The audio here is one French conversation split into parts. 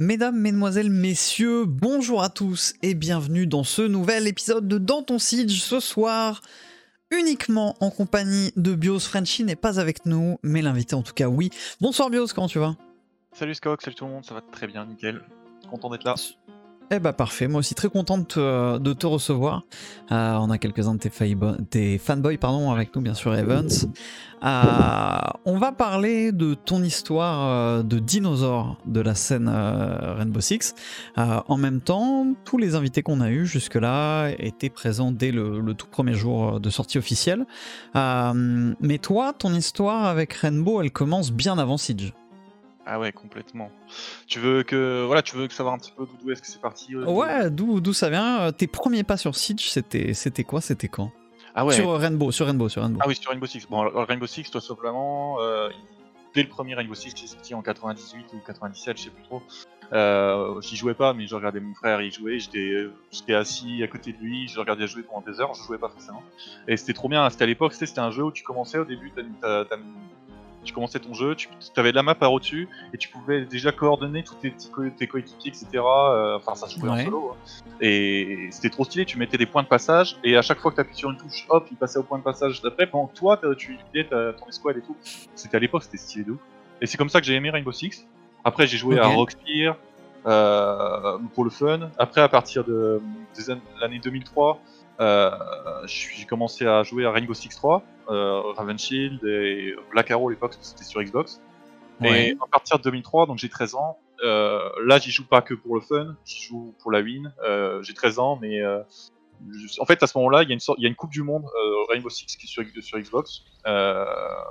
Mesdames, Mesdemoiselles, Messieurs, bonjour à tous et bienvenue dans ce nouvel épisode de Dans ton Siege ce soir. Uniquement en compagnie de Bios. Frenchy n'est pas avec nous, mais l'invité en tout cas oui. Bonsoir Bios, comment tu vas? Salut Skok, salut tout le monde, ça va très bien, nickel. Content d'être là. Eh bah parfait, moi aussi très content de te, de te recevoir. Euh, on a quelques-uns de tes, fanboys pardon, avec nous, bien sûr, Evans. Euh, on va parler de ton histoire euh, de dinosaure de la scène euh, Rainbow Six. Euh, en même temps, tous les invités qu'on a eus jusque-là étaient présents dès le, le tout premier jour de sortie officielle. Euh, mais toi, ton histoire avec Rainbow, elle commence bien avant Siege. Ah ouais, complètement. Tu veux que voilà, tu veux que savoir un petit peu d'où est-ce que c'est parti euh, Ouais, d'où d'où ça vient Euh, Tes premiers pas sur Siege, c'était c'était quoi C'était quand? Ah ouais. Sur Rainbow, sur Rainbow, sur Rainbow. Ah oui, sur Rainbow Six. Bon, alors, Rainbow Six, tout simplement, euh, dès le premier Rainbow Six qui est sorti en 98 ou 97, je sais plus trop. Euh, J'y jouais pas, mais je regardais mon frère y jouer. J'étais j'étais assis à côté de lui, je regardais jouer pendant des heures. Je jouais pas forcément. Et c'était trop bien. C'était à l'époque, c'était c'était un jeu où tu commençais au début, t'as- tu commençais ton jeu, tu avais la map par au-dessus et tu pouvais déjà coordonner tous tes, coéquipiers, etc. Euh, Enfin, ça se jouait Ouais. en solo. hein. Et c'était trop stylé. Tu mettais des points de passage et à chaque fois que tu appuies sur une touche, hop, il passait au point de passage d'après. Pendant que toi, tu utilisais ta- ton escouade et tout. C'était à l'époque, c'était stylé de ouf. Et c'est comme ça que j'ai aimé Rainbow Six. Après, j'ai joué à Ok. Rockspear euh, pour le fun. Après, à partir de, l'année 2003, euh, j'ai commencé à jouer à Rainbow Six 3, euh, Raven Shield et Black Arrow à l'époque, c'était sur Xbox. Ouais. Et à partir de 2003, donc j'ai 13 ans, euh, là j'y joue pas que pour le fun, j'y joue pour la win. Euh, j'ai 13 ans, mais en fait à ce moment-là, il y a une sorte, il y a une Coupe du Monde euh, Rainbow Six qui est sur, sur Xbox euh,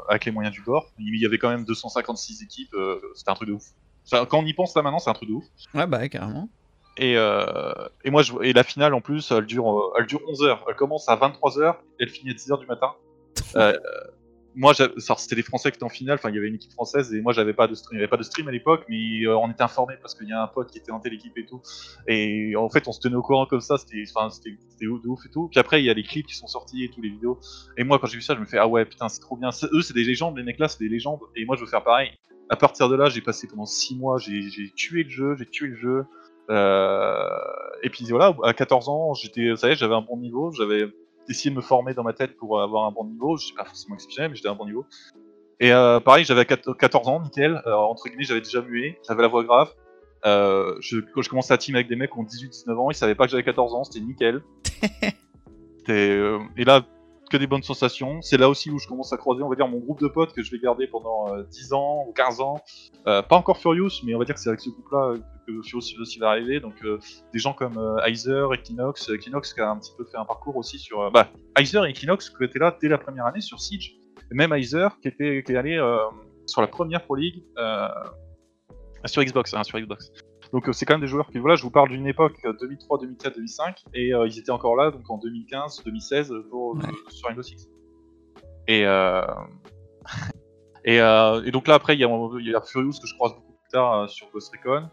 avec les moyens du bord. Il y avait quand même 256 équipes, euh, c'était un truc de ouf. Quand on y pense là maintenant, c'est un truc de ouf. Ouais, bah carrément. Et, et moi, je, et la finale en plus, elle dure, elle dure 11 heures. Elle commence à 23 heures et elle finit à 10 heures du matin. Euh, moi, j'avais- ça, c'était les Français qui étaient en finale. Enfin, il y avait une équipe française et moi, j'avais pas de stream. Il y avait pas de stream à l'époque, mais euh, on était informés parce qu'il y a un pote qui était dans telle équipe et tout. Et en fait, on se tenait au courant comme ça. C'était, enfin, c'était, de ouf et tout. Puis après, il y a les clips qui sont sortis et tous les vidéos. Et moi, quand j'ai vu ça, je me fais ah ouais, putain, c'est trop bien. Eux, c'est des légendes. Les mecs là, c'est des légendes. Et moi, je veux faire pareil. À partir de là, j'ai passé pendant 6 mois. J'ai, tué le jeu. J'ai tué le jeu. Euh, et puis voilà, à 14 ans, j'étais, ça y j'avais un bon niveau, j'avais essayé de me former dans ma tête pour avoir un bon niveau, je suis pas forcément exceptionnel, mais j'étais à un bon niveau. Et euh, pareil, j'avais 14 ans, nickel, euh, entre guillemets, j'avais déjà mué, j'avais la voix grave. Euh, je, quand je commençais à team avec des mecs qui ont 18-19 ans, ils savaient pas que j'avais 14 ans, c'était nickel. Euh, et là, que des bonnes sensations. C'est là aussi où je commence à croiser, on va dire, mon groupe de potes que je vais garder pendant euh, 10 ans ou 15 ans. Euh, pas encore Furious, mais on va dire que c'est avec ce groupe-là euh, que Furious aussi va arriver. Donc euh, des gens comme Heiser, Equinox, Equinox qui a un petit peu fait un parcours aussi sur... bah, Heiser et Equinox qui étaient là dès la première année sur Siege. Et même Heiser qui, était, qui est allé sur la première Pro League sur Xbox, hein, sur Xbox. Donc euh, c'est quand même des joueurs qui... Voilà, je vous parle d'une époque euh, 2003, 2004, 2005, et euh, ils étaient encore là donc en 2015, 2016 pour, Ouais. euh, sur Rainbow Six. Et... Euh... Et, et donc là après il y, y a Furious que je croise beaucoup plus tard sur Ghost Recon.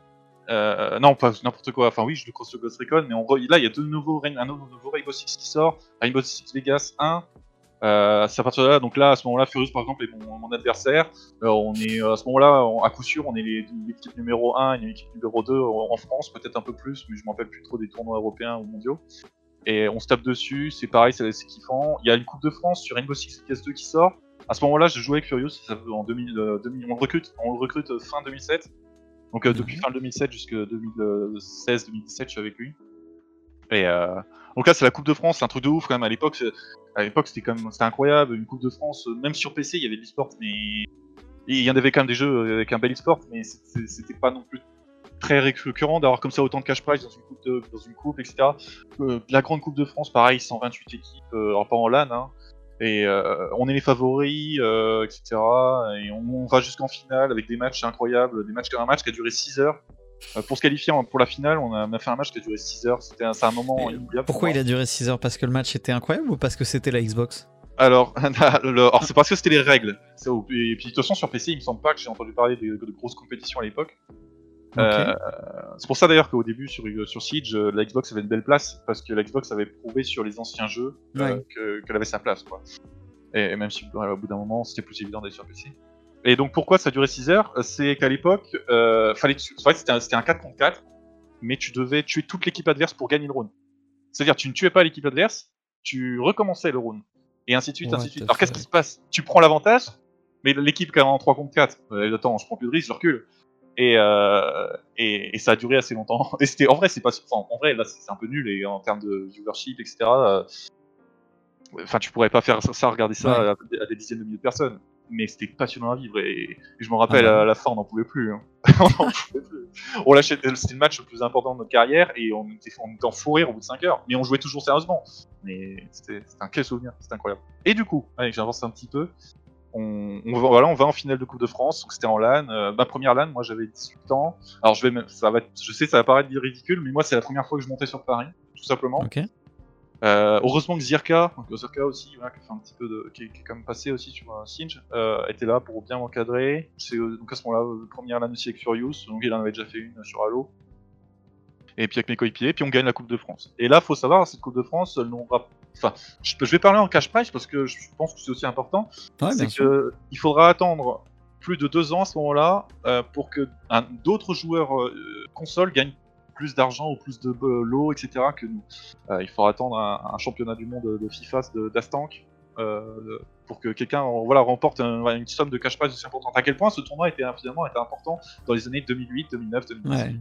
Euh, non pas n'importe quoi, enfin oui je le croise sur Ghost Recon, mais on re- là il y a deux nouveaux, Rain- un nouveau, nouveau Rainbow Six qui sort, Rainbow Six Vegas 1. Euh, c'est à partir de là, donc là à ce moment-là Furious par exemple est mon, mon adversaire. Euh, on est à ce moment-là, à coup sûr, on est les- l'équipe numéro 1 et l'équipe numéro 2 en France, peut-être un peu plus, mais je m'en rappelle plus trop des tournois européens ou mondiaux. Et on se tape dessus, c'est pareil, c'est kiffant. Il y a une Coupe de France sur Rainbow Six Vegas 2 qui sort. À ce moment-là, je jouais avec Furious, ça en 2000, euh, 2000 on le recrute, on le recrute euh, fin 2007. Donc euh, depuis Mhm. fin 2007 jusqu'à 2016-2017, je suis avec lui. Et euh, donc là, c'est la Coupe de France, c'est un truc de ouf quand même. À l'époque, à l'époque, c'était quand même, c'était incroyable. Une Coupe de France, euh, même sur PC, il y avait de l'e-sport, mais il y en avait quand même des jeux avec un bel e-sport, mais c'était pas non plus très récurrent d'avoir comme ça autant de cash prize dans une coupe, dans une coupe, etc. Euh, la grande Coupe de France, pareil, 128 équipes, euh, alors pas en LAN, hein, et euh, on est les favoris, euh, etc. Et on, on va jusqu'en finale avec des matchs incroyables, des matchs, un match qui a duré 6 heures. Euh, pour se qualifier pour la finale, on a, on a fait un match qui a duré 6 heures. C'était un, c'est un moment inoubliable. pour Pourquoi il a duré 6 heures Parce que le match était incroyable ou parce que c'était la Xbox Alors, c'est parce que c'était les règles. Et puis de toute façon sur PC, il me semble pas que j'ai entendu parler de, de grosses compétitions à l'époque. Euh, c'est pour ça d'ailleurs qu'au début sur, sur Siege, euh, la Xbox avait une belle place parce que la Xbox avait prouvé sur les anciens jeux euh, Ouais. qu'elle avait sa place. Quoi. Et, et même si ouais, au bout d'un moment c'était plus évident d'aller sur PC. Et donc pourquoi ça a duré 6 heures? C'est qu'à l'époque, euh, fallait que c'était un, c'était un 4 contre 4, mais tu devais tuer toute l'équipe adverse pour gagner le round. C'est-à-dire tu ne tuais pas l'équipe adverse, tu recommençais le round. Et ainsi de suite, ainsi de suite. Alors qu'est-ce qui se passe? Tu prends l'avantage, mais l'équipe qui est en 3 contre 4, euh, attends, je prends plus de risque, je recule. Et, euh, et, et ça a duré assez longtemps. Et c'était en vrai, c'est pas, enfin, en vrai là c'est un peu nul et en termes de viewership, etc. Enfin, tu pourrais pas faire ça, ça, regarder ça Ouais. à, à des dizaines de milliers de personnes. Mais c'était passionnant à vivre et, et je me rappelle Ah bah. à la fin, on n'en pouvait plus. hein. on n'en pouvait plus. On lâchait, c'était le match le plus important de notre carrière et on était, on était en fou rire au bout de 5 heures. Mais on jouait toujours sérieusement. Mais c'était un quel souvenir, c'était incroyable. Et du coup, allez, j'avance un petit peu. On, on va, voilà, on va en finale de Coupe de France, donc c'était en LAN. Euh, ma première LAN, moi j'avais 18 ans. Alors je vais, ça va, être- je sais, ça va paraître ridicule, mais moi c'est la première fois que je montais sur Paris, tout simplement. Ok. Euh, heureusement que Zirka, donc Zirka aussi, voilà, qui a fait un petit peu de, qui, est- qui est quand même passé aussi sur un Singe, euh, était là pour bien m'encadrer. C'est euh, donc à ce moment-là, euh, première LAN aussi avec Furious, donc il en avait déjà fait une sur Halo. Et puis avec mes coéquipiers, puis on gagne la Coupe de France. Et là, faut savoir, cette Coupe de France, elle nous Enfin, je, vais parler en cash price parce que je pense que c'est aussi important. Ouais, c'est que il faudra attendre plus de deux ans à ce moment-là euh, pour que d'autres joueurs euh, console gagnent plus d'argent ou plus de euh, lots, etc. que nous. Euh, il faudra attendre un, un championnat du monde de FIFA d'Astank euh, pour que quelqu'un voilà, remporte un- une somme de cash prize aussi importante. À quel point ce tournoi était finalement était important dans les années 2008, 2009, 2010. Ouais.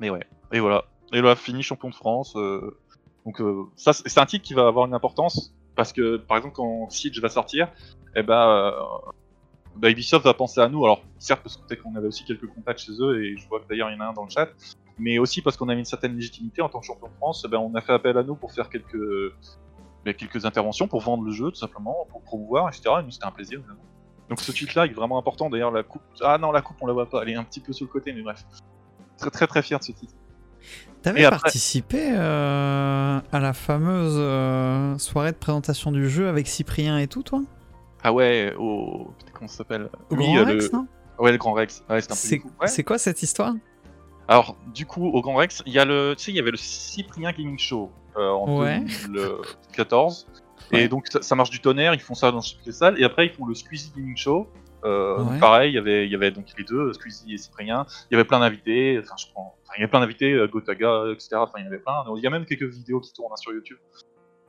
Mais ouais. Et voilà. Et là, fini champion de France. euh, Donc euh, ça, c'est c'est un titre qui va avoir une importance parce que par exemple quand Siege va sortir, eh ben, euh, bah, Ubisoft va penser à nous. Alors certes parce que peut-être qu'on avait aussi quelques contacts chez eux et je vois que d'ailleurs il y en a un dans le chat, mais aussi parce qu'on avait une certaine légitimité en tant que champion de France. eh ben, on a fait appel à nous pour faire quelques bah, quelques interventions pour vendre le jeu tout simplement, pour promouvoir, etc. Et nous c'était un plaisir. évidemment. Donc ce titre-là est vraiment important. D'ailleurs la coupe, ah non la coupe on la voit pas, elle est un petit peu sur le côté, mais bref. Très très très fier de ce titre. T'avais après- participé euh, à la fameuse euh, soirée de présentation du jeu avec Cyprien et tout, toi? Ah ouais, au. Comment ça s'appelle Au Oui, Grand euh, Rex, le... non Ouais, le Grand Rex. Ouais, c'était un peu C'est. Ouais. quoi cette histoire? Alors, du coup, au Grand Rex, il y a le. Tu sais, il y avait le Cyprien Gaming Show euh, en Ouais. 2014. Ouais. Et donc, ça, ça marche du tonnerre, ils font ça dans toutes les salles. Et après, ils font le Squeezie Gaming Show. Euh, Ouais. Pareil, il y avait, il y avait donc les deux, Squeezie et Cyprien. Il y avait plein d'invités. Enfin, je prends. Il y avait plein d'invités, euh, Gotaga, etc. Enfin, il y avait plein. Il y a même quelques vidéos qui tournent hein, sur YouTube.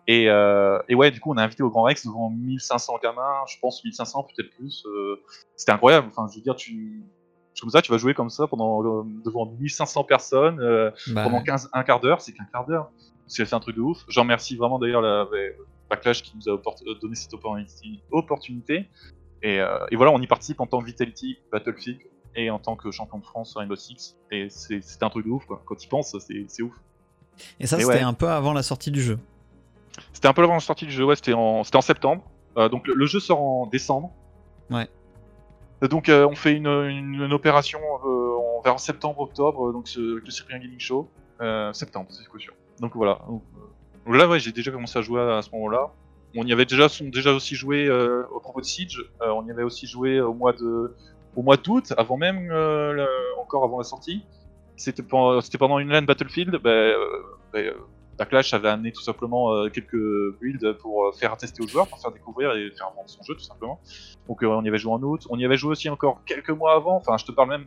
Et, euh, et ouais, du coup, on a invité au Grand Rex devant 1500 gamins, je pense 1500, peut-être plus. euh, C'était incroyable. Enfin, je veux dire, tu. Comme ça, tu vas jouer comme ça pendant euh, devant 1500 personnes Bah, pendant 15, un quart d'heure, c'est qu'un quart d'heure. C'est un truc de ouf. J'en remercie vraiment d'ailleurs la, la- Backlash qui nous a donné cette opportunité. Et, et voilà, on y participe en tant que Vitality Battlefield et en tant que champion de France sur Rainbow Six. Et c'est- c'était un truc de ouf, quoi. Quand tu penses, c'est ouf. Et ça, c'était ouais. un peu avant la sortie du jeu. C'était un peu avant la sortie du jeu, ouais, c'était en, en septembre. Euh, donc le, le jeu sort en décembre. Ouais. Donc euh, on fait une, une, une opération euh, en- vers septembre-octobre, donc ce, le Cyprien Gaming Show. Septembre, c'est sûr. Donc voilà. Donc, là, ouais, j'ai déjà commencé à jouer à, à ce moment-là. On y avait déjà, sont déjà aussi joué au propos de Siege. on y avait aussi joué au mois de, au mois d'août, avant même, le- encore avant la sortie. C'était pendant, une LAN Battlefield. bah, euh, bah, Backlash avait amené tout simplement euh, quelques builds pour euh, faire tester aux joueurs, pour faire découvrir et faire vendre son jeu tout simplement. Donc euh, on y avait joué en août, on y avait joué aussi encore quelques mois avant, enfin je te parle même,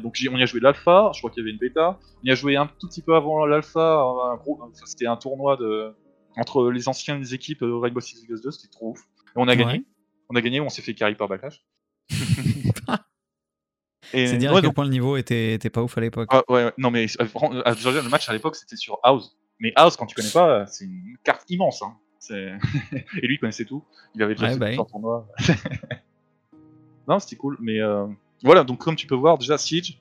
donc on y a joué l'alpha, je crois qu'il y avait une bêta, on y a joué un tout petit peu avant l'alpha, un gros, c'était un tournoi de entre les anciennes équipes Rainbow Six Vegas 2, c'était trop ouf. Et on a gagné, on a gagné, on s'est fait carry par Backlash. Et C'est dire ouais, à quel donc- point le niveau était, était pas ouf à l'époque. ah, ouais, non mais euh, le match à l'époque c'était sur House. Mais House, quand tu connais pas, euh, c'est une carte immense. Hein. Et lui il connaissait tout. Il avait déjà Ouais, fait bah oui. tournois. non, c'était cool. Mais euh, voilà, donc comme tu peux voir, déjà Siege.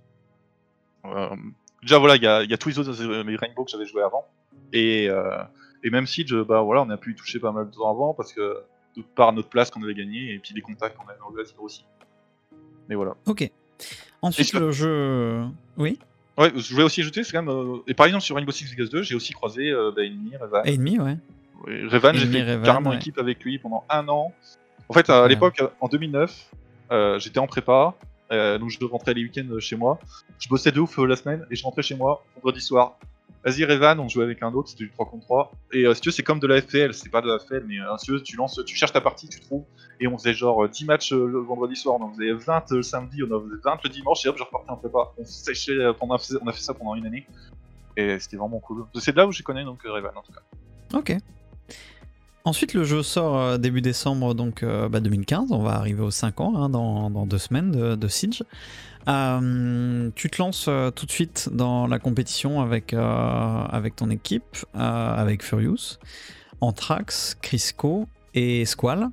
euh, déjà voilà, il y a, il y a tous les autres euh, les Rainbow que j'avais joué avant. Et, euh, et même Siege, bah voilà, on a pu y toucher pas mal de temps avant parce que de par notre place qu'on avait gagné et puis les contacts qu'on avait en aussi. Mais voilà. Ok. Ensuite, le jeu. Oui Ouais, je voulais aussi ajouter, c'est quand même. euh, Et par exemple, sur Rainbow Six Vegas 2, j'ai aussi croisé euh, bah, Enemy, Revan. Ennemi, ouais. Ouais, Revan, j'ai Enemy, fait Revan, carrément ouais. équipe avec lui pendant un an. En fait, à Ouais. l'époque, euh, en 2009, euh, j'étais en prépa, euh, donc je rentrais les week-ends chez moi. Je bossais de ouf euh, la semaine et je rentrais chez moi vendredi soir. Vas-y Revan, on jouait avec un autre, c'était du 3 contre 3. Et euh, si tu veux, c'est comme de la FPL, c'est pas de la FPL, mais euh, si tu veux, tu lances, tu cherches ta partie, tu trouves. Et on faisait genre 10 matchs le vendredi soir, on en faisait 20 le samedi, on en faisait 20 le dimanche, et hop, je repartais en prépa. On séchait, pendant, on a fait ça pendant une année. Et c'était vraiment cool. C'est de là où je connais donc Revan en tout cas. Ok. Ensuite, le jeu sort début décembre donc 2015. Bah, on va arriver aux 5 ans hein, dans, dans, deux semaines de, de Siege. Euh, tu te lances euh, tout de suite dans la compétition avec, euh, avec ton équipe, avec Furious, Anthrax, Crisco et Squall.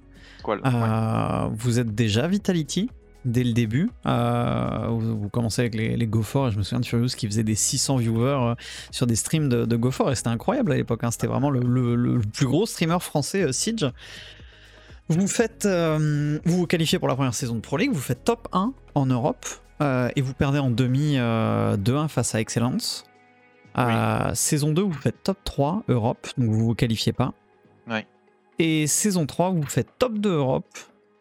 Vous êtes déjà Vitality dès le début. vous, commencez avec les, les GoFor, et je me souviens de Furious qui faisait des 600 viewers sur des streams de, de GoFor, et c'était incroyable à l'époque. Hein. C'était vraiment le, plus gros streamer français Siege. Vous faites, vous vous qualifiez pour la première saison de Pro League, vous faites top 1 en Europe, euh, et vous perdez en demi 2-1 euh, face à Excellence. Euh, saison 2, vous faites top 3 Europe, donc vous vous qualifiez pas. Et saison 3, vous faites top 2 Europe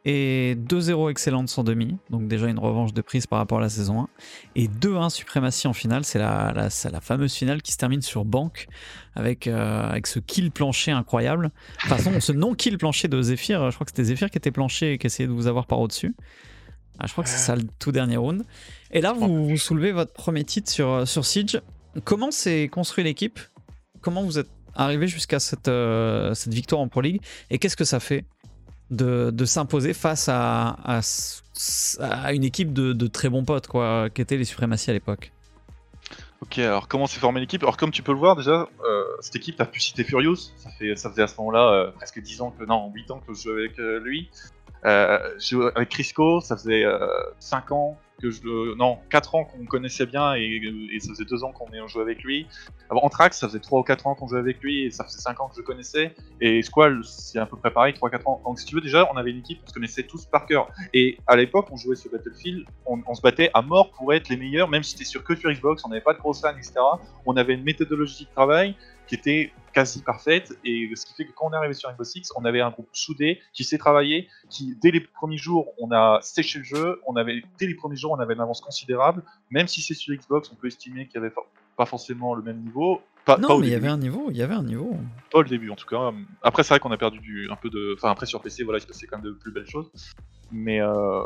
et 2-0 Excellence en demi, donc déjà une revanche de prise par rapport à la saison 1. Et 2-1 Suprématie en finale, c'est la, la, la, fameuse finale qui se termine sur banque avec, avec ce kill plancher incroyable. De toute façon, ce non-kill plancher de Zephyr, je crois que c'était Zephyr qui était planché et qui essayait de vous avoir par au-dessus. Ah, je crois que c'est ça le tout dernier round. Et là, vous, soulevez votre premier titre sur, euh, sur Siege. Comment s'est construit l'équipe? Comment vous êtes arrivé jusqu'à cette, euh, cette victoire en Pro League? Et qu'est-ce que ça fait de, de s'imposer face à, à, une équipe de, de, très bons potes, quoi, qui étaient les Suprématies à l'époque? Ok, alors comment s'est formée l'équipe? Alors comme tu peux le voir déjà, euh, cette équipe a pu citer Furious, ça, fait, ça faisait à ce moment-là presque 10 ans que, non, 8 ans que je jouais avec lui. Euh, avec Crisco, ça faisait 5 euh, ans que je Non, 4 ans qu'on connaissait bien et, ça faisait 2 ans qu'on jouait avec lui. Alors, Anthrax, ça faisait 3 ou 4 ans qu'on jouait avec lui et ça faisait 5 ans que je connaissais. Et Squall, c'est à peu près pareil, 3-4 ans. Donc si tu veux, déjà, on avait une équipe, on se connaissait tous par cœur. Et à l'époque, on jouait sur Battlefield, on, se battait à mort pour être les meilleurs, même si c'était sur que sur Xbox, on n'avait pas de gros fans, etc. On avait une méthodologie de travail qui était quasi parfaite et ce qui fait que quand on est arrivé sur Rainbow Six, on avait un groupe soudé qui s'est travaillé, qui dès les premiers jours on a séché le jeu, on avait dès les premiers jours on avait une avance considérable, même si c'est sur Xbox, on peut estimer qu'il y avait pas forcément le même niveau. Pas, non, mais il y avait un niveau, il y avait un niveau. Pas au début en tout cas. Après c'est vrai qu'on a perdu du, un peu de, enfin après sur PC voilà il se passait quand même de plus belles choses, mais euh,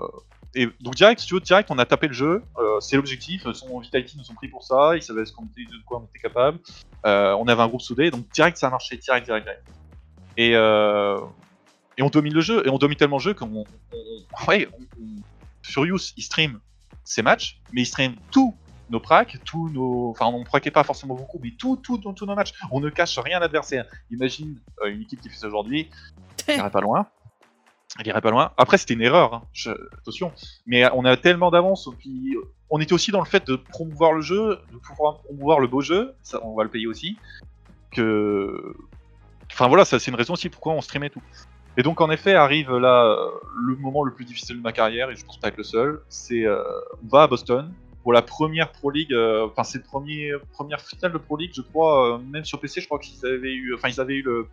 et donc direct, si tu veux, direct, on a tapé le jeu. Euh, c'est l'objectif. Son Vitality nous ont pris pour ça. Ils savaient ce qu'on était, de quoi on était capable. Euh, on avait un groupe soudé, donc direct, ça a marché, direct, direct, direct. Et, euh, et on domine le jeu. Et on domine tellement le jeu qu'on, ouais, Furious, il stream ses matchs, mais il stream tous nos pracs, tous nos, enfin, on ne praquait pas forcément beaucoup, mais tout, tout, tous nos matchs. On ne cache rien à l'adversaire. Imagine une équipe qui fait ça aujourd'hui, on pas loin. Elle irait pas loin. Après, c'était une erreur, hein. attention. Mais on a tellement d'avance, puis on était aussi dans le fait de promouvoir le jeu, de pouvoir promouvoir le beau jeu, ça, on va le payer aussi, que... Enfin voilà, c'est une raison aussi pourquoi on streamait tout. Et donc en effet arrive là le moment le plus difficile de ma carrière, et je pense pas être le seul, c'est euh, on va à Boston pour la première Pro League, euh, enfin c'est la première finale de Pro League, je crois, euh, même sur PC, je crois qu'ils avaient eu, enfin ils avaient eu le,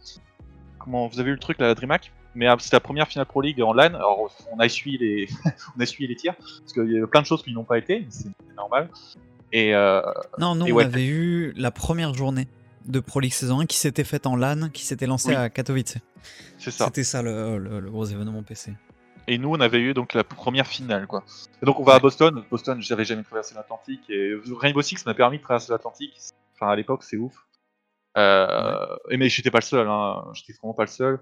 comment, vous avez eu le truc la DreamHack? Mais ah, c'était la première finale Pro League en LAN. Alors, on a essuyé les, on a essuyé les tirs parce qu'il y a plein de choses qui n'ont pas été, c'est normal. Et euh, non, nous on avait eu la première journée de Pro League saison 1 qui s'était faite en LAN, qui s'était lancée à Katowice. C'est ça. C'était ça le, gros événement PC. Et nous, on avait eu donc la première finale, quoi. Et donc on va à Boston. Boston, j'avais jamais traversé l'Atlantique et Rainbow Six m'a permis de traverser l'Atlantique. Enfin, à l'époque, c'est ouf. Euh, et mais j'étais pas le seul, hein. j'étais vraiment pas le seul.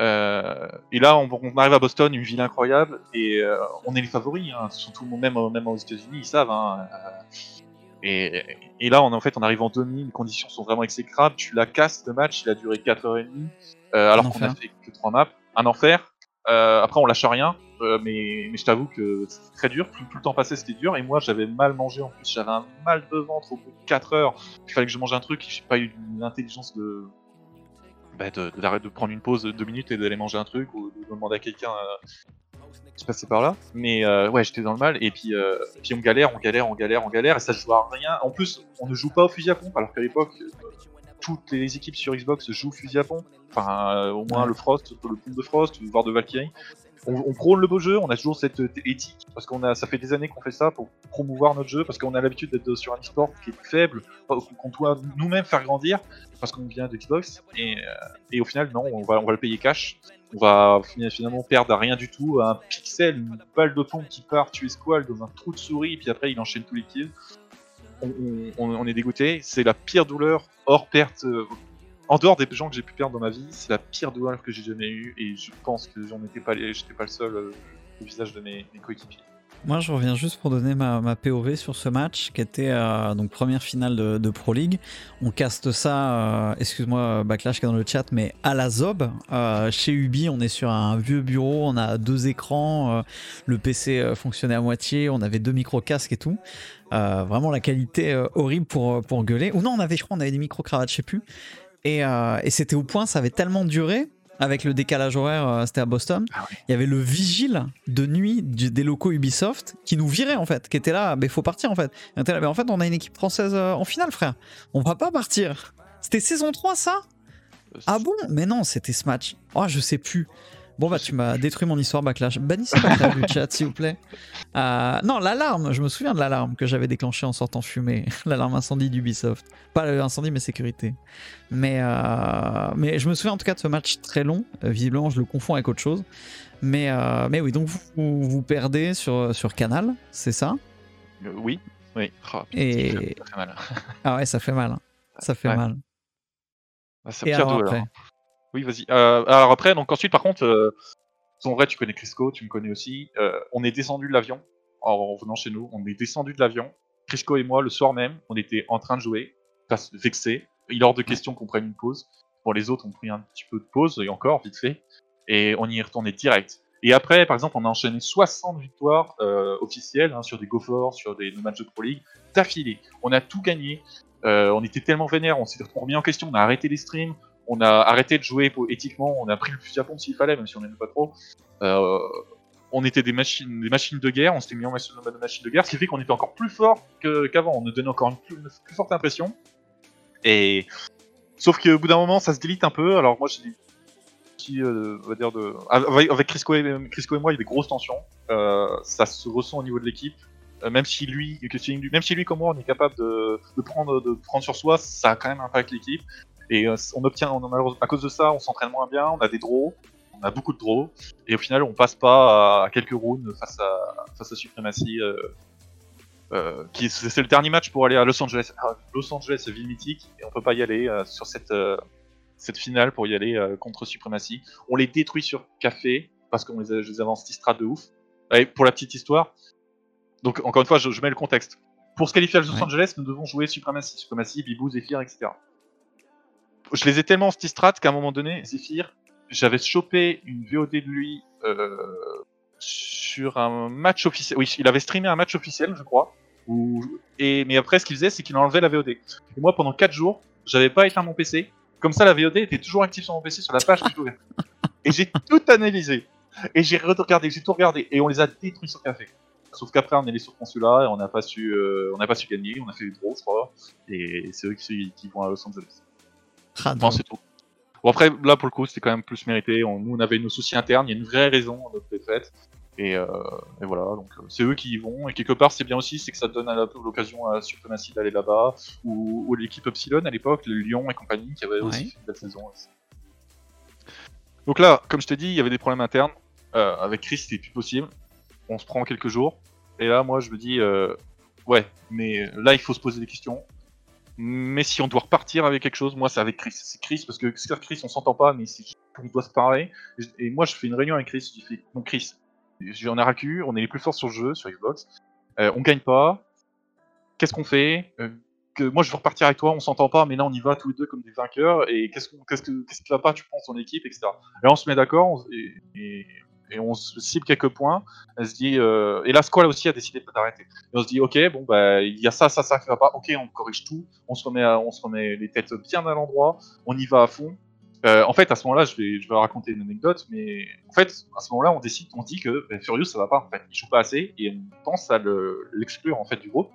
Euh, et là, on, arrive à Boston, une ville incroyable, et euh, on est les favoris, hein, surtout même, même aux États-Unis, ils savent. Hein, euh, et, et, là, on, en fait, on arrive en demi, les conditions sont vraiment exécrables. Tu la casses, le match, il a duré 4h30, alors qu'on a fait que 3 maps. Un enfer. après, on lâche rien, mais, mais je t'avoue que c'était très dur. Tout, le temps passé, c'était dur, et moi, j'avais mal mangé en plus. J'avais un mal de ventre au bout de 4 heures. Il fallait que je mange un truc, j'ai pas eu l'intelligence de, bah, de, prendre une pause de deux minutes et d'aller manger un truc ou de demander à quelqu'un euh, qui passait par là. Mais euh, ouais, j'étais dans le mal et puis, euh, puis on galère, on galère, on galère, on galère et ça joue à rien. En plus, on ne joue pas au fusil à pompe alors qu'à l'époque, toutes les équipes sur Xbox jouent fusil à pompe. Enfin, au moins le Frost, le pool de Frost, voire de Valkyrie. On, prône le beau jeu, on a toujours cette euh, éthique, parce qu'on a, ça fait des années qu'on fait ça pour promouvoir notre jeu, parce qu'on a l'habitude d'être sur un e-sport qui est faible, qu'on doit nous-mêmes faire grandir, parce qu'on vient de Xbox, et, euh, et, au final, non, on va, on va le payer cash, on va finalement perdre à rien du tout, à un pixel, une balle de pompe qui part tuer Squall dans un trou de souris, et puis après il enchaîne tous les kills. On, on, est dégoûté, c'est la pire douleur hors perte euh, en dehors des gens que j'ai pu perdre dans ma vie, c'est la pire douleur que j'ai jamais eue et je pense que j'en étais pas, j'étais pas le seul euh, au visage de mes, coéquipiers. Moi, je reviens juste pour donner ma, POV sur ce match qui était euh, donc première finale de, Pro League. On caste ça, euh, excuse-moi Backlash qui est dans le chat, mais à la Zob. chez Ubi, on est sur un vieux bureau, on a deux écrans, le PC fonctionnait à moitié, on avait deux micro-casques et tout. vraiment la qualité horrible pour, pour gueuler. Ou non, on avait, je crois, on avait des micro-cravates, je sais plus. Euh, et, c'était au point, ça avait tellement duré avec le décalage horaire, euh, c'était à Boston. Ah il y avait le vigile de nuit des locaux Ubisoft qui nous virait en fait, qui était là, mais faut partir en fait. mais en fait, on a une équipe française euh, en finale, frère. On va pas partir. C'était saison 3 ça? Ah bon? Mais non, c'était ce match. Oh, je sais plus. Bon, bah, tu m'as détruit mon histoire, Backlash. Bannissez Backlash du chat, s'il vous plaît. Euh, non, l'alarme, je me souviens de l'alarme que j'avais déclenchée en sortant fumer. l'alarme incendie d'Ubisoft. Pas l'incendie, mais sécurité. Mais, euh, mais je me souviens en tout cas de ce match très long. Euh, visiblement, je le confonds avec autre chose. Mais, mais oui, donc vous, vous perdez sur, sur Canal, c'est ça? Oui, oui. Oh, Et... Ça fait mal. ah ouais, ça fait mal. Hein. Ça fait mal. C'est pire douleur. Oui, vas-y. Euh, alors après, donc ensuite, par contre, euh, en vrai, tu connais Crisco, tu me connais aussi. Euh, on est descendu de l'avion en, venant chez nous. On est descendu de l'avion. Crisco et moi, le soir même, on était en train de jouer, vexé. Il est hors de question qu'on prenne une pause. Pour les autres, on pris un petit peu de pause, et encore, vite fait. Et on y est retourné direct. Et après, par exemple, on a enchaîné 60 victoires officielles hein, sur des Go sur des matchs de Pro League, d'affilée. On a tout gagné. on était tellement vénère, on s'est remis en question, on a arrêté les streams, on a arrêté de jouer éthiquement, on a pris le fusil à pompe s'il fallait, même si on n'aimait pas trop. Euh, on était des machines, des machines de guerre, on s'était mis en machine de guerre, ce qui fait qu'on était encore plus fort qu'avant, on nous donnait encore une plus, forte impression. Et sauf qu'au bout d'un moment, ça se délite un peu. Alors moi, j'ai des euh, avec Crisco et, et moi, il y a des grosses tensions. Euh, ça se ressent au niveau de l'équipe. même si lui, même si lui comme moi, on est capable de, prendre, de prendre sur soi, ça a quand même un impact l'équipe. Et euh, on obtient, on à cause de ça, on s'entraîne moins bien, on a des draws, on a beaucoup de draws, et au final, on passe pas à, quelques rounds face à, face à Supremacy. Euh, euh, qui c'est le dernier match pour aller à Los Angeles. Ah, Los Angeles, ville mythique, et on peut pas y aller sur cette cette finale pour y aller contre Supremacy. On les détruit sur café parce qu'on les, les avance strat de ouf. Et pour la petite histoire, donc encore une fois, je, mets le contexte. Pour se qualifier à Los Angeles, nous devons jouer Supremacy, Supremacy, Bibou, Zephyr, etc je les ai tellement strat qu'à un moment donné, Zephyr, j'avais chopé une VOD de lui euh, sur un match officiel. Oui, il avait streamé un match officiel, je crois. Et mais après, ce qu'il faisait, c'est qu'il enlevait la VOD. Et moi, pendant 4 jours, j'avais pas éteint mon PC. Comme ça, la VOD était toujours active sur mon PC, sur la page que je Et j'ai tout analysé. Et j'ai regardé, j'ai tout regardé. Et on les a détruits sur café. Sauf qu'après, on est allé sur Consulat et on n'a pas su, euh, on n'a pas su gagner. On a fait du draw, je crois. Et c'est eux qui, qui vont à Los Angeles. Non, c'est tout. Bon, après, là, pour le coup, c'était quand même plus mérité. nous, on avait nos soucis internes. Il y a une vraie raison à notre défaite. Et, euh, et voilà, donc euh, c'est eux qui y vont. Et quelque part, c'est bien aussi, c'est que ça donne l'occasion à Supremacy d'aller là-bas. Ou, l'équipe Epsilon à l'époque, le Lyon et compagnie, qui avait aussi fait une belle saison. Donc là, comme je t'ai dit, il y avait des problèmes internes. Euh, avec Chris, c'était plus possible. On se prend quelques jours. Et là, moi, je me dis, ouais, mais là, il faut se poser des questions. Mais si on doit repartir avec quelque chose, moi c'est avec Chris. C'est Chris parce que Chris on s'entend pas, mais on doit se parler. Et moi je fais une réunion avec Chris. Je dis donc Chris, j'en ai racu, on est les plus forts sur le jeu, sur Xbox. Euh, on gagne pas. Qu'est-ce qu'on fait? Euh, Moi je veux repartir avec toi, on s'entend pas, mais là on y va tous les deux comme des vainqueurs. Et qu'est-ce, qu'est-ce, que, qu'est-ce qui va pas, tu penses, ton équipe, etc. Et on se met d'accord et on se cible quelques points. Elle se dit, euh, et la Squall aussi a décidé d'arrêter. Et on se dit, ok, bon bah il y a ça, ça, ça qui va pas. Ok, on corrige tout. On se remet, on se remet les têtes bien à l'endroit. On y va à fond. Euh, en fait, à ce moment-là, je vais, je vais raconter une anecdote, mais en fait, à ce moment-là, on décide, on dit que bah, Furious ça va pas. En fait, il joue pas assez et on pense à l'exclure en fait du groupe.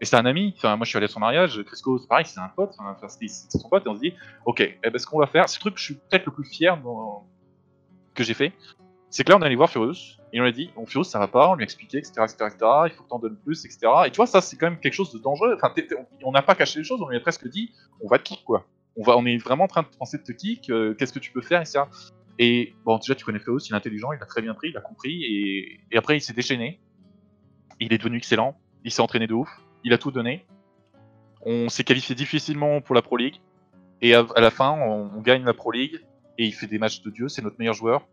Et c'est un ami. Moi, je suis allé à son mariage. Crisco, c'est pareil, c'est un pote. Enfin, c'est son pote. Et on se dit, ok, eh ben, ce qu'on va faire, c'est le truc que je suis peut-être le plus fier que j'ai fait, c'est que là, on allait voir Furious, et on lui a dit, bon, Furious, ça va pas, on lui a expliqué, etc., etc., etc., il faut que t'en donnes plus, etc. Et tu vois, ça, c'est quand même quelque chose de dangereux. Enfin, on n'a pas caché les choses, on lui a presque dit, on va te kick, quoi. On, va, on est vraiment en train de penser de te kick, euh, qu'est-ce que tu peux faire, etc. Et bon, déjà, tu connais Furious, il est intelligent, il a très bien pris, il a compris, et, après, il s'est déchaîné. Il est devenu excellent, il s'est entraîné de ouf, il a tout donné. On s'est qualifié difficilement pour la Pro League, et à, à la fin, on, on gagne la Pro League, et il fait des matchs de Dieu, c'est notre meilleur joueur.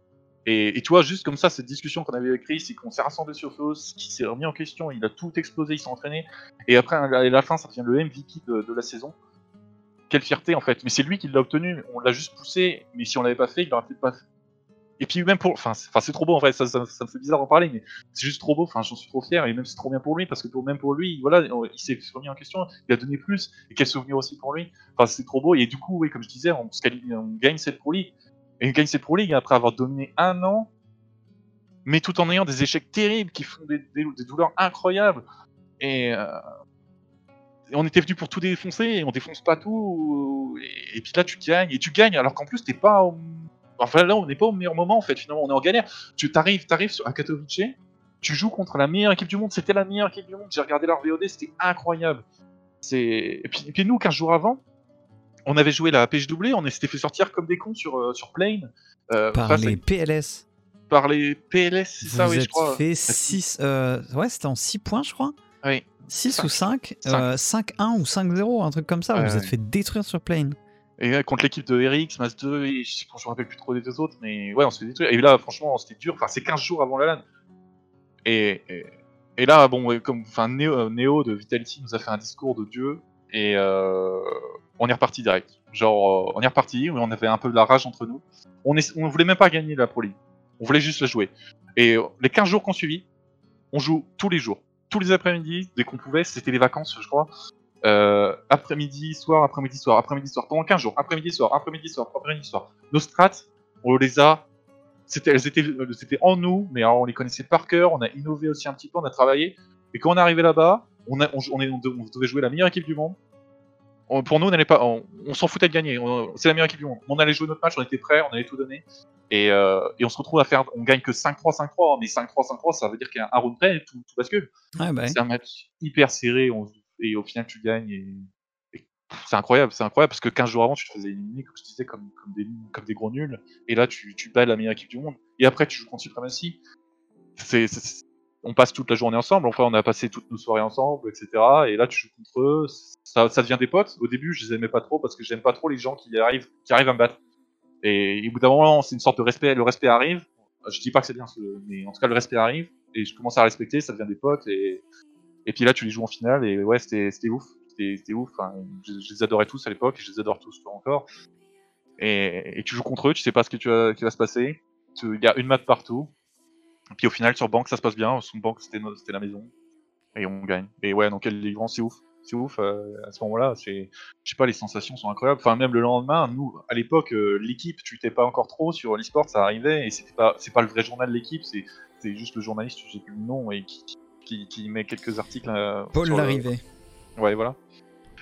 Et, et tu vois, juste comme ça, cette discussion qu'on avait avec Chris, c'est qu'on s'est rassemblé sur Fos, qui s'est remis en question, il a tout explosé, il s'est entraîné, et après, à la, fin, ça devient le MVP de, la saison. Quelle fierté en fait, mais c'est lui qui l'a obtenu, on l'a juste poussé, mais si on l'avait pas fait, il l'aurait peut-être pas fait. Et puis même pour, enfin, c'est trop beau en fait, ça, me fait bizarre d'en parler, mais c'est juste trop beau, enfin, j'en suis trop fier, et même c'est trop bien pour lui, parce que même pour lui, voilà, il s'est remis en question, il a donné plus, et quel souvenir aussi pour lui, enfin, c'est trop beau, et du coup, oui, comme je disais, on gagne cette Pro League, et on gagne cette Pro League après avoir dominé un an, mais tout en ayant des échecs terribles qui font des, douleurs incroyables. Et, euh, on était venu pour tout défoncer, et on défonce pas tout. Et, puis là, tu gagnes, et tu gagnes, alors qu'en plus, t'es pas. Au... Enfin là, on n'est pas au meilleur moment en fait. Finalement, on est en galère. Tu t'arrives, t'arrives à Katowice, tu joues contre la meilleure équipe du monde. C'était la meilleure équipe du monde. J'ai regardé leur VOD, c'était incroyable. C'est et puis, et puis nous, 15 jours avant, on avait joué la PGW, on s'était fait sortir comme des cons sur euh, sur Plane. euh, Par à- les PLS. par les PLS, c'est ça, oui, je crois. fait 6. ouais, c'était en 6 points, je crois. Oui. 6 Cinq. ou 5, Cinq. 5-1 ou 5-0, un truc comme ça. Vous vous êtes fait détruire sur plane. Et contre l'équipe de RX, Mas 2, et je, je me rappelle plus trop des deux autres, mais ouais, on se fait détruire. Et là, franchement, c'était dur. Enfin, c'est 15 jours avant la LAN. Et, et, et là, bon, comme, enfin, euh, Néo de Vitality nous a fait un discours de Dieu, et euh, on est reparti direct. Genre, euh, on est reparti, on avait un peu de la rage entre nous. On, est, on voulait même pas gagner la Pro League. On voulait juste la jouer. Et euh, les 15 jours qu'on suivit, on joue tous les jours. Tous les après-midi, dès qu'on pouvait, c'était les vacances, je crois. Euh, après-midi, soir, après-midi, soir, après-midi, soir, pendant 15 jours, après-midi, soir, après-midi, soir, après-midi, soir. Nos strats, on les a, c'était, elles étaient, c'était en nous, mais on les connaissait par cœur, on a innové aussi un petit peu, on a travaillé, et quand on est arrivé là-bas, on, est- on devait jouer la meilleure équipe du monde. On- pour nous, on n'allait pas, on, on s'en foutait de gagner, c'est la meilleure équipe du monde. On allait jouer notre match, on était prêts, on allait tout donner, et, euh, et on se retrouve à faire, on gagne que 5-3, 5-3, mais 5-3, 5-3, ça veut dire qu'il y a un round près, tout, tout bascule. Bah. C'est un match hyper serré on- et au final tu gagnes et, et c'est incroyable, c'est incroyable parce que 15 jours avant tu te faisais éliminer comme je disais comme, comme, des, comme des gros nuls et là tu, tu bats la meilleure équipe du monde et après tu joues contre Supremacy. C'est- on passe toute la journée ensemble, enfin on a passé toutes nos soirées ensemble, etc. Et là tu joues contre eux, ça, devient des potes. Au début je les aimais pas trop parce que j'aime pas trop les gens qui arrivent, qui arrivent à me battre. Et, au bout d'un moment c'est une sorte de respect, le respect arrive. Je dis pas que c'est bien, mais en tout cas le respect arrive et je commence à respecter, ça devient des potes et puis là, tu les joues en finale et ouais, c'était ouf. C'était ouf. Je, les adorais tous à l'époque et je les adore tous encore. Et, tu joues contre eux, tu sais pas ce tu qui va se passer. Il y a une map partout. Et puis au final, sur banque, ça se passe bien. Sur banque, c'était la maison. Et on gagne. Et ouais, donc quelle délivrance, c'est ouf. C'est ouf. euh, à ce moment-là, c'est, je sais pas, les sensations sont incroyables. Enfin, même le lendemain, nous, à l'époque, euh, l'équipe, tu étais pas encore trop sur l'e-sport, ça arrivait et c'était pas, c'est pas le vrai journal de l'équipe, c'est, c'est juste le journaliste, j'ai plus le nom et qui, qui, qui met quelques articles. euh, Paul sur le- l'arrivée. Ouais, voilà.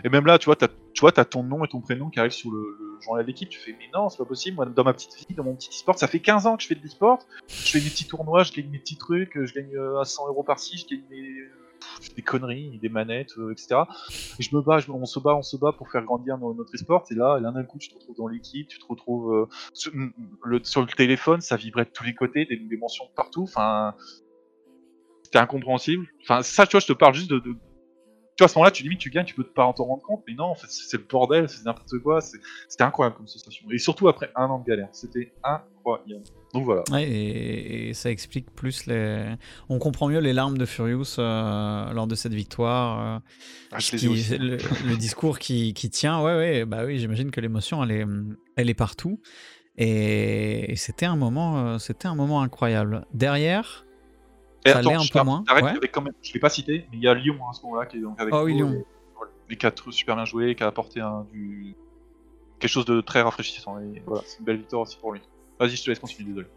Et même là, tu vois, tu vois, t'as ton nom et ton prénom qui arrivent sur le, le journal d'équipe. Tu fais, mais non, c'est pas possible. Moi, dans ma petite vie, dans mon petit e-sport, ça fait 15 ans que je fais de l'e-sport. Je fais des petits tournois, je gagne mes petits trucs, je gagne euh, à 100 euros par-ci, je gagne mes, des conneries, des manettes, euh, etc. Et je me bats, on se bat, on se bat pour faire grandir no- notre e-sport. Et là, là d'un coup, tu te retrouves dans l'équipe, tu te retrouves euh, sur, le, sur le téléphone, ça vibrait de tous les côtés, des, des mentions partout. Enfin, c'était incompréhensible. Enfin, ça, tu vois, je te parle juste de- tu vois, à ce moment-là, tu limite, tu gagnes, tu peux pas t'en rendre compte, mais non, en fait, c'est le bordel, c'est n'importe quoi, c'est- c'était incroyable comme sensation. Et surtout après un an de galère, c'était incroyable. Donc voilà. Ouais, et, et ça explique plus les. On comprend mieux les larmes de Furious euh, lors de cette victoire. euh, Ah, je ce les ai qui- aussi. le, le discours qui, qui tient, ouais, ouais, bah oui, j'imagine que l'émotion, elle est, elle est partout. Et, et c'était un moment, euh, c'était un moment incroyable. Derrière, Et ça l'est un je peu moins, ouais. avec quand même, je l'ai pas cité, mais il y a Lyon à ce moment-là qui est donc avec Oh oui, Lyon. et, qui a super bien joué, qui a apporté un, du... quelque chose de très rafraîchissant. Et voilà, c'est une belle victoire aussi pour lui. Vas-y, je te laisse continuer, désolé.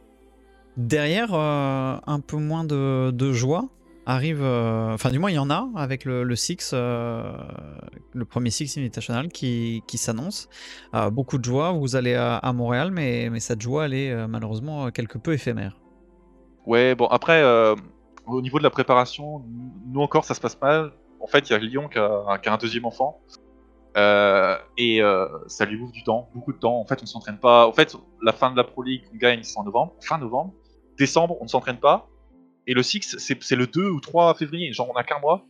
derrière, euh, un peu moins de, de joie arrive. euh, Enfin, du moins, il y en a avec le, le Six, euh, le premier Six Invitational qui, qui s'annonce. Beaucoup de joie. Vous allez à, à Montréal, mais, mais cette joie, elle est malheureusement quelque peu éphémère. Ouais, bon, après, au niveau de la préparation, nous encore, ça se passe mal. En fait, il y a Lyon qui a, un deuxième enfant. Euh, et euh, ça lui bouffe du temps, beaucoup de temps. En fait, on s'entraîne pas. En fait, la fin de la Pro League, on gagne, c'est en novembre, fin novembre. Décembre, on ne s'entraîne pas. Et le Six, c'est le 2 ou 3 février. Genre, on a qu'un mois.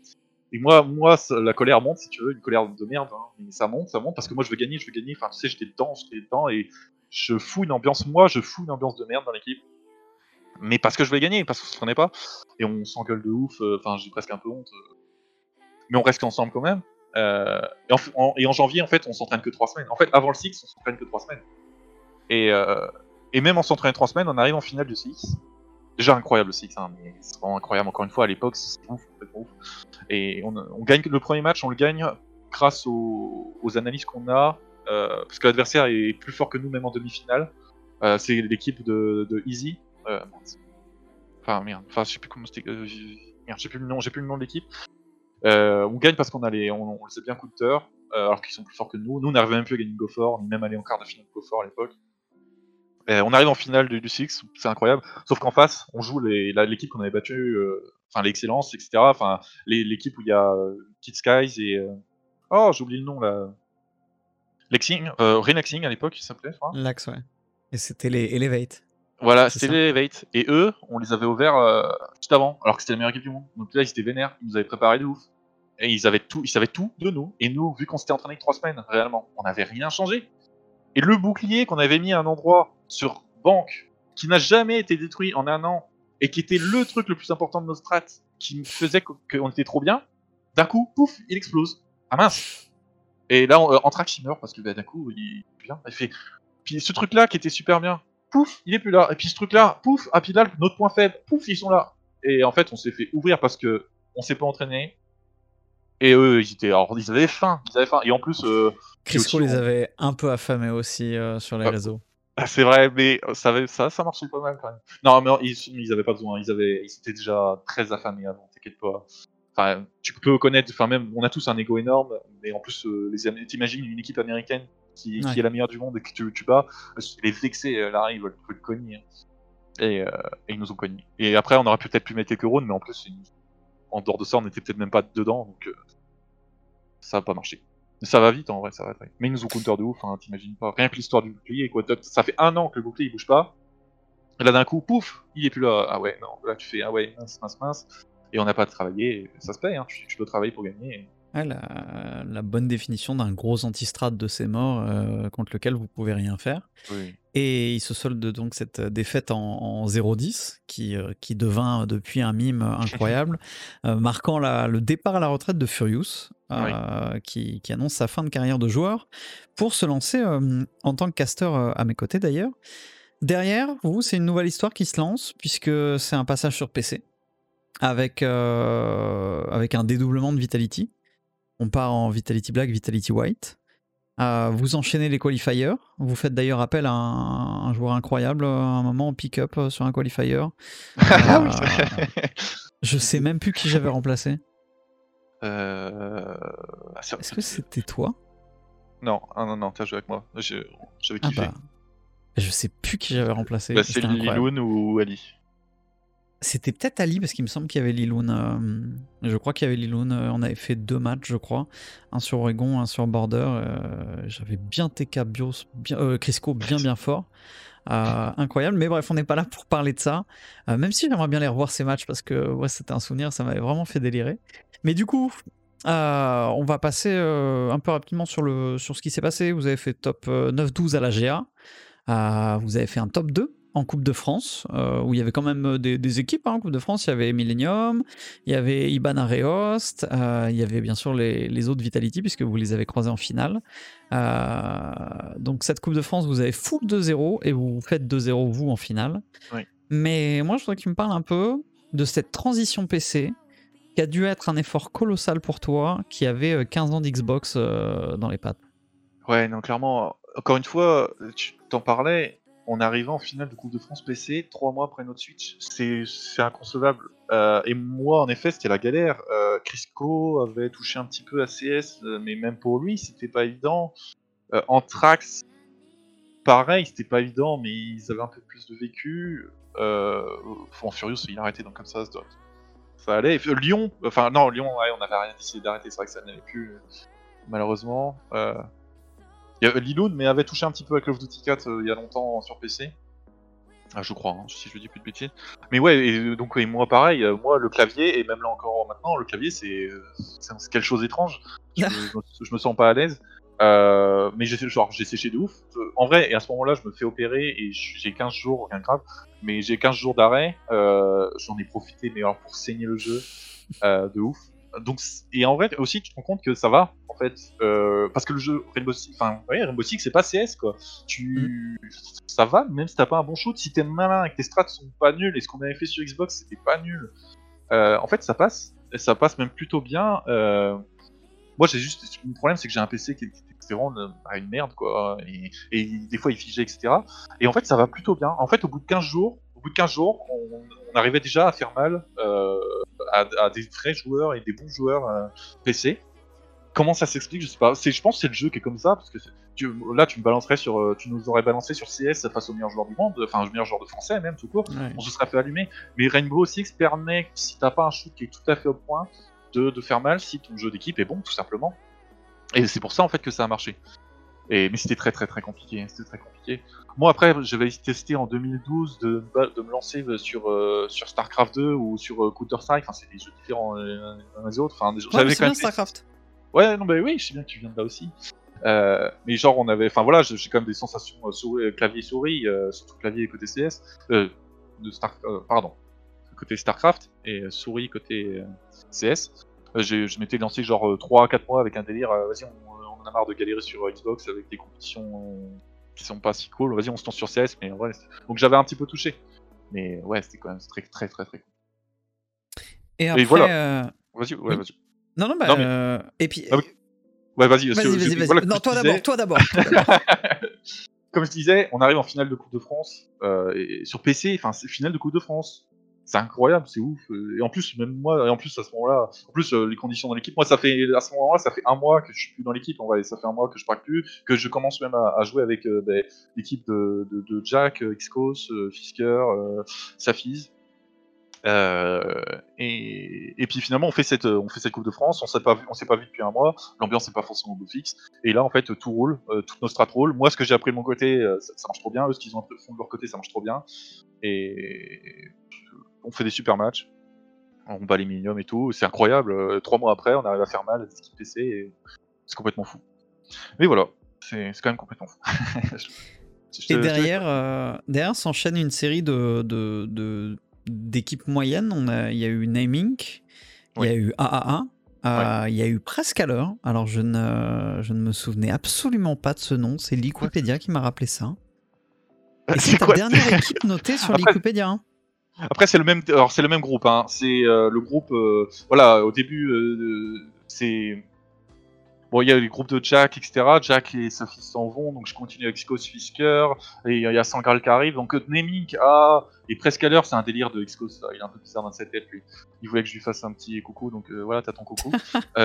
Et moi, moi, la colère monte, si tu veux, une colère de merde. Hein. Mais ça monte, ça monte, parce que moi, je veux gagner, je veux gagner. Enfin, tu sais, j'étais dedans, j'étais dedans, et je fous une ambiance, moi, je fous une ambiance de merde dans l'équipe. Mais parce que je voulais gagner, parce qu'on se prenait pas. Et on s'engueule de ouf, euh, enfin, j'ai presque un peu honte. Euh. Mais on reste ensemble quand même. Euh, et, en, janvier, en fait, on s'entraîne que 3 semaines. En fait, avant le Six, on s'entraîne que 3 semaines. Et, même en s'entraînant 3 semaines, on arrive en finale du Six. Déjà incroyable le Six, hein, mais c'est vraiment incroyable. Encore une fois, à l'époque, c'est ouf, ouf. Et on, gagne le premier match, on le gagne grâce aux, analyses qu'on a, parce que l'adversaire est plus fort que nous, même en demi-finale. C'est l'équipe de, Easy. Euh, enfin, merde, enfin, je sais plus comment c'était. Euh, merde, j'ai plus le nom, j'ai plus le nom de l'équipe. on gagne parce qu'on a les, on, les a bien coûteurs, alors qu'ils sont plus forts que nous. Nous, on n'arrivait même plus à gagner Go4, on est même allé en quart de finale de Go4 à l'époque. Euh, on arrive en finale du, Six, c'est incroyable. Sauf qu'en face, on joue l'équipe qu'on avait battue, euh, enfin l'excellence, etc. Enfin l'équipe où il y a euh, Kid Skies et oh j'ai oublié le nom là. Lexing, Renexing à l'époque, il s'appelait, je crois. Lax, ouais. Et c'était les Elevate. Voilà, c'était les Elevate. Et eux, on les avait ouverts juste avant, alors que c'était la meilleure équipe du monde. Donc là, ils étaient vénères, ils nous avaient préparé de ouf. Et ils avaient tout, ils savaient tout de nous. Et nous, vu qu'on s'était entraîné trois semaines, réellement, on n'avait rien changé. Et le bouclier qu'on avait mis à un endroit sur banque, qui n'a jamais été détruit en un an, et qui était le truc le plus important de nos strats, qui faisait qu'on était trop bien, d'un coup, pouf, il explose. Ah mince Et là, euh, Anthrax, il meurt, parce que bah, d'un coup, il, bien, il fait... Puis ce truc-là, qui était super bien, pouf, il est plus là. Et puis ce truc-là, pouf, ah puis là, notre point faible, pouf, ils sont là. Et en fait, on s'est fait ouvrir parce que on s'est pas entraîné, et eux, ils étaient, alors, ils avaient faim, ils avaient faim. Et en plus, euh, Crisco les avait un peu affamés aussi euh, sur les réseaux. Ah, c'est vrai, mais ça, ça, ça marchait pas mal quand même. Non, mais ils, ils avaient pas besoin, ils avaient, ils étaient déjà très affamés avant. T'inquiète pas. Enfin, tu peux connaître, enfin même, on a tous un ego énorme, mais en plus, euh, les t'imagines une équipe américaine qui, qui, est la meilleure du monde et que tu, tu bats, les vexés, euh, là, ils veulent, te cogner. Et, euh, et, ils nous ont cogné. Et après, on aurait peut-être pu mettre quelques rounds, mais en plus, en dehors de ça, on était peut-être même pas dedans, donc euh, ça a pas marché. Ça va vite en vrai, ça va vite. Mais ils nous ont counter de ouf, hein, t'imagines pas. Rien que l'histoire du bouclier, quoi. Ça fait un an que le bouclier il bouge pas. Et là d'un coup, pouf, il est plus là. Ah ouais, non, là tu fais, ah ouais, mince, mince, mince. Et on n'a pas travaillé, ça se paye, hein. tu, dois travailler pour gagner. La, bonne définition d'un gros antistrade de ces morts euh, contre lequel vous pouvez rien faire. Oui. Et il se solde donc cette défaite en, 0-10, qui, euh, qui devint depuis un mime incroyable, euh, marquant le départ à la retraite de Furious, euh, qui, annonce sa fin de carrière de joueur, pour se lancer en tant que caster à mes côtés d'ailleurs. Derrière, vous, c'est une nouvelle histoire qui se lance, puisque c'est un passage sur PC, avec, avec un dédoublement de Vitality. On part en Vitality Black, Vitality White. Euh, vous enchaînez les qualifiers. Vous faites d'ailleurs appel à un, joueur incroyable à un moment en pick-up euh, sur un qualifier. Ah euh, je sais même plus qui j'avais remplacé. Est-ce que c'était toi? Non, ah, non, non, t'as joué avec moi. J'avais ah bah. Je sais plus qui j'avais remplacé. Bah, c'est Liloun ou Ali c'était peut-être Ali parce qu'il me semble qu'il y avait Liloun. Euh, je crois qu'il y avait Liloun. Euh, on avait fait deux matchs, je crois. Un sur Oregon, un sur Border. Euh, j'avais bien TK Bios, bien, Crisco bien bien fort. incroyable. Mais bref, on n'est pas là pour parler de ça. même si j'aimerais bien les revoir ces matchs parce que ouais, c'était un souvenir, ça m'avait vraiment fait délirer. Mais du coup, on va passer un peu rapidement sur, sur ce qui s'est passé. Vous avez fait top 9-12 à la GA. vous avez fait un top 2 en Coupe de France, euh, où il y avait quand même euh, des, équipes hein, en Coupe de France. Il y avait Millennium, il y avait Iban Areost, euh, il y avait bien sûr les, autres Vitality, puisque vous les avez croisés en finale. donc cette Coupe de France, vous avez full 2-0 et vous faites 2-0 vous en finale. Mais moi, je voudrais que tu me parles un peu de cette transition PC qui a dû être un effort colossal pour toi, qui avait 15 ans d'Xbox dans les pattes. Ouais, non, clairement, encore une fois, tu t'en parlais, on arrivait en finale de Coupe de France PC trois mois après notre Switch. C'est inconcevable. Euh, et moi, en effet, c'était la galère. Euh, Crisco avait touché un petit peu à CS, euh, mais même pour lui, c'était pas évident. Anthrax, pareil, c'était pas évident, mais ils avaient un peu plus de vécu. Euh, en Furious, il a arrêté, donc comme ça, ça, ça allait. Euh, Lyon, enfin non, Lyon, on avait rien décidé d'arrêter, c'est vrai que ça n'allait plus, euh, malheureusement. Euh, Liloud, mais avait touché un petit peu avec Call of Duty 4 euh, il y a longtemps sur PC. Ah, je crois, hein, si je dis plus de bêtises. Mais ouais, et donc et moi pareil, euh, moi le clavier, et même là encore maintenant, le clavier c'est euh, quelque chose d'étrange. Je, me- je me sens pas à l'aise. Euh, mais j'ai genre j'ai séché de ouf. Euh, En vrai, et à ce moment-là, je me fais opérer et j'ai 15 jours, rien de grave, mais j'ai 15 jours d'arrêt. Euh, J'en ai profité, mais alors pour saigner le jeu euh, de ouf. Donc, et en vrai aussi, tu te rends compte que ça va, en fait, euh, parce que le jeu Rainbow Six, enfin, ouais, Rainbow Six, c'est pas CS quoi. Tu, ça va, même si t'as pas un bon shoot, si t'es malin et que tes strats sont pas nuls, et ce qu'on avait fait sur Xbox, c'était pas nul. Euh, en fait, ça passe, ça passe même plutôt bien. Euh, moi, j'ai juste, le problème, c'est que j'ai un PC qui est qui est vraiment une, bah, une merde quoi, et, et des fois il figeait, etc. Et en fait, ça va plutôt bien. En fait, au bout de 15 jours, bout de 15 jours, on, on arrivait déjà à faire mal euh, à, à des vrais joueurs et des bons joueurs euh, PC. Comment ça s'explique Je sais pas. Je pense que c'est le jeu qui est comme ça parce que tu, là, tu me balancerais sur, euh, tu nous aurais balancé sur CS face au meilleur joueur du monde, enfin au meilleur joueur de français même tout court. Ouais. On se serait fait allumer. Mais Rainbow Six permet, si t'as pas un shoot qui est tout à fait au point, de, de faire mal si ton jeu d'équipe est bon, tout simplement. Et c'est pour ça en fait que ça a marché. Et, mais c'était très très très compliqué. hein, C'était très compliqué. Moi après, j'avais testé en 2012 de, de me lancer sur, euh, sur StarCraft 2 ou sur euh, Counter Strike. Enfin, c'est des jeux différents euh, les uns des autres. Enfin, des- Ouais, j'avais mais c'est quand même bien Starcraft. Ouais, non, bah oui, je sais bien que tu viens de là aussi. Euh, mais genre, on avait. Enfin voilà, j'ai quand même des sensations euh, souris- euh, clavier-souris, euh, surtout clavier côté CS. Euh, de Star, euh, pardon. Côté StarCraft et euh, souris côté euh, CS. Euh, je m'étais lancé genre 3-4 mois avec un délire. euh, Vas-y, on, on en a marre de galérer sur euh, Xbox avec des compétitions euh, qui sont pas si cool. Vas-y, on se lance sur CS. Mais en vrai, c'est- donc j'avais un petit peu touché. Mais ouais, c'était quand même très très très très cool. Et après, voilà. euh, Vas-y, ouais, Oui. vas-y. non, non, bah, Non, mais- euh, et puis, Ah oui. Ouais, vas-y. vas-y, vas-y. voilà, non, toi d'abord, toi d'abord. Comme je disais, on arrive en finale de Coupe de France euh, et sur PC, enfin c'est finale de Coupe de France. C'est incroyable, c'est ouf. Et en plus, même moi, et en plus à ce moment-là, en plus euh, les conditions dans l'équipe, moi ça fait à ce moment-là, ça fait un mois que je suis plus dans l'équipe. En vrai, ça fait un mois que je prague plus, que je commence même à, jouer avec euh, ben, l'équipe de, Jack, euh, Xcos, euh, Fisker, Safiz. Et, et puis finalement on fait cette on fait cette Coupe de France, on s'est pas on s'est pas vu depuis un mois, l'ambiance n'est pas forcément beau fixe, et là en fait tout roule, toutes nos strats roulent. Moi ce que j'ai appris de mon côté, ça, marche trop bien, eux ce qu'ils ont font de leur côté ça marche trop bien, et on fait des super matchs, on bat les minimums et tout, c'est incroyable. Euh, trois mois après on arrive à faire mal à des équipes PC, et c'est complètement fou. Mais voilà, c'est quand même complètement fou. Te- Et te derrière, euh, derrière s'enchaîne une série de, de, de- d'équipes moyennes. On a, il y a eu Naming, il y a eu AAA, euh, il y a eu presque à l'heure. Alors je ne, je ne me souvenais absolument pas de ce nom. C'est Wikipédia qui m'a rappelé ça. Et c'est ta quoi dernière équipe notée sur Après- Wikipédia. Après, c'est le même, alors c'est le même groupe. Hein. C'est euh, le groupe. euh, voilà, au début, euh, c'est bon. Il y a les groupes de Jack, etc. Jack et sa fille s'en vont, donc je continue avec Xcos Fisker et il y a Sangral qui arrive. Donc Naming, ah, et presque à l'heure, c'est un délire de Xcos. Il est un peu bizarre dans sa tête, lui. Il voulait que je lui fasse un petit coucou, donc voilà, t'as ton coucou.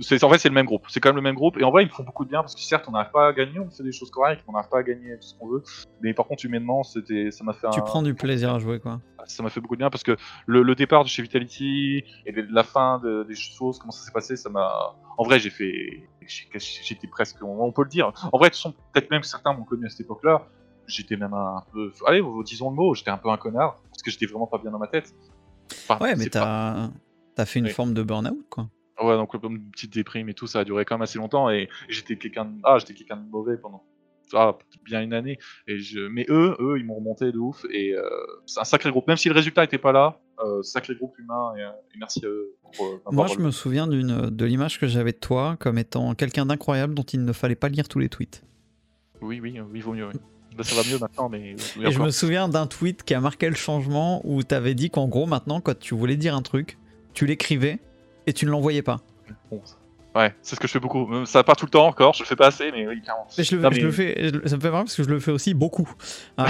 c'est en fait c'est le même groupe, c'est quand même le même groupe et en vrai ils me font beaucoup de bien parce que certes on n'arrive pas à gagner, on fait des choses correctes, on n'arrive pas à gagner tout ce qu'on veut, mais par contre humainement c'était ça m'a fait Tu un, prends du plaisir à jouer, quoi. ça m'a fait beaucoup de bien parce que le, le départ de chez Vitality et de, de la fin de- des choses, comment ça s'est passé, ça m'a. En vrai, j'ai fait. J'étais presque. On, on peut le dire. En vrai, de toute peut-être même certains m'ont connu à cette époque-là. J'étais même un peu. Allez, disons le mot, j'étais un peu un connard parce que j'étais vraiment pas bien dans ma tête. Enfin, Ouais, mais pas- t'as as fait une Oui. forme de burn-out, quoi. Ouais, donc une petite déprime et tout, ça a duré quand même assez longtemps et j'étais quelqu'un de... Ah, j'étais quelqu'un de mauvais pendant ah, bien une année. Et je... Mais eux, eux, ils m'ont remonté de ouf et euh, c'est un sacré groupe. Même si le résultat était pas là, euh, sacré groupe humain et, euh, et merci à eux. Pour, euh, Moi, je me souviens d'une de l'image que j'avais de toi comme étant quelqu'un d'incroyable dont il ne fallait pas lire tous les tweets. Oui, oui, oui, vaut mieux. Oui. Là, ça va mieux maintenant, mais. oui, Et je me souviens d'un tweet qui a marqué le changement où tu avais dit qu'en gros, maintenant, quand tu voulais dire un truc, tu l'écrivais et tu ne l'envoyais pas. Ouais, c'est ce que je fais beaucoup. Ça pas tout le temps encore, je le fais pas assez, mais oui, clairement. Mais je le, Non, je mais- le fais, je le- ça me fait marrer parce que je le fais aussi beaucoup. Euh,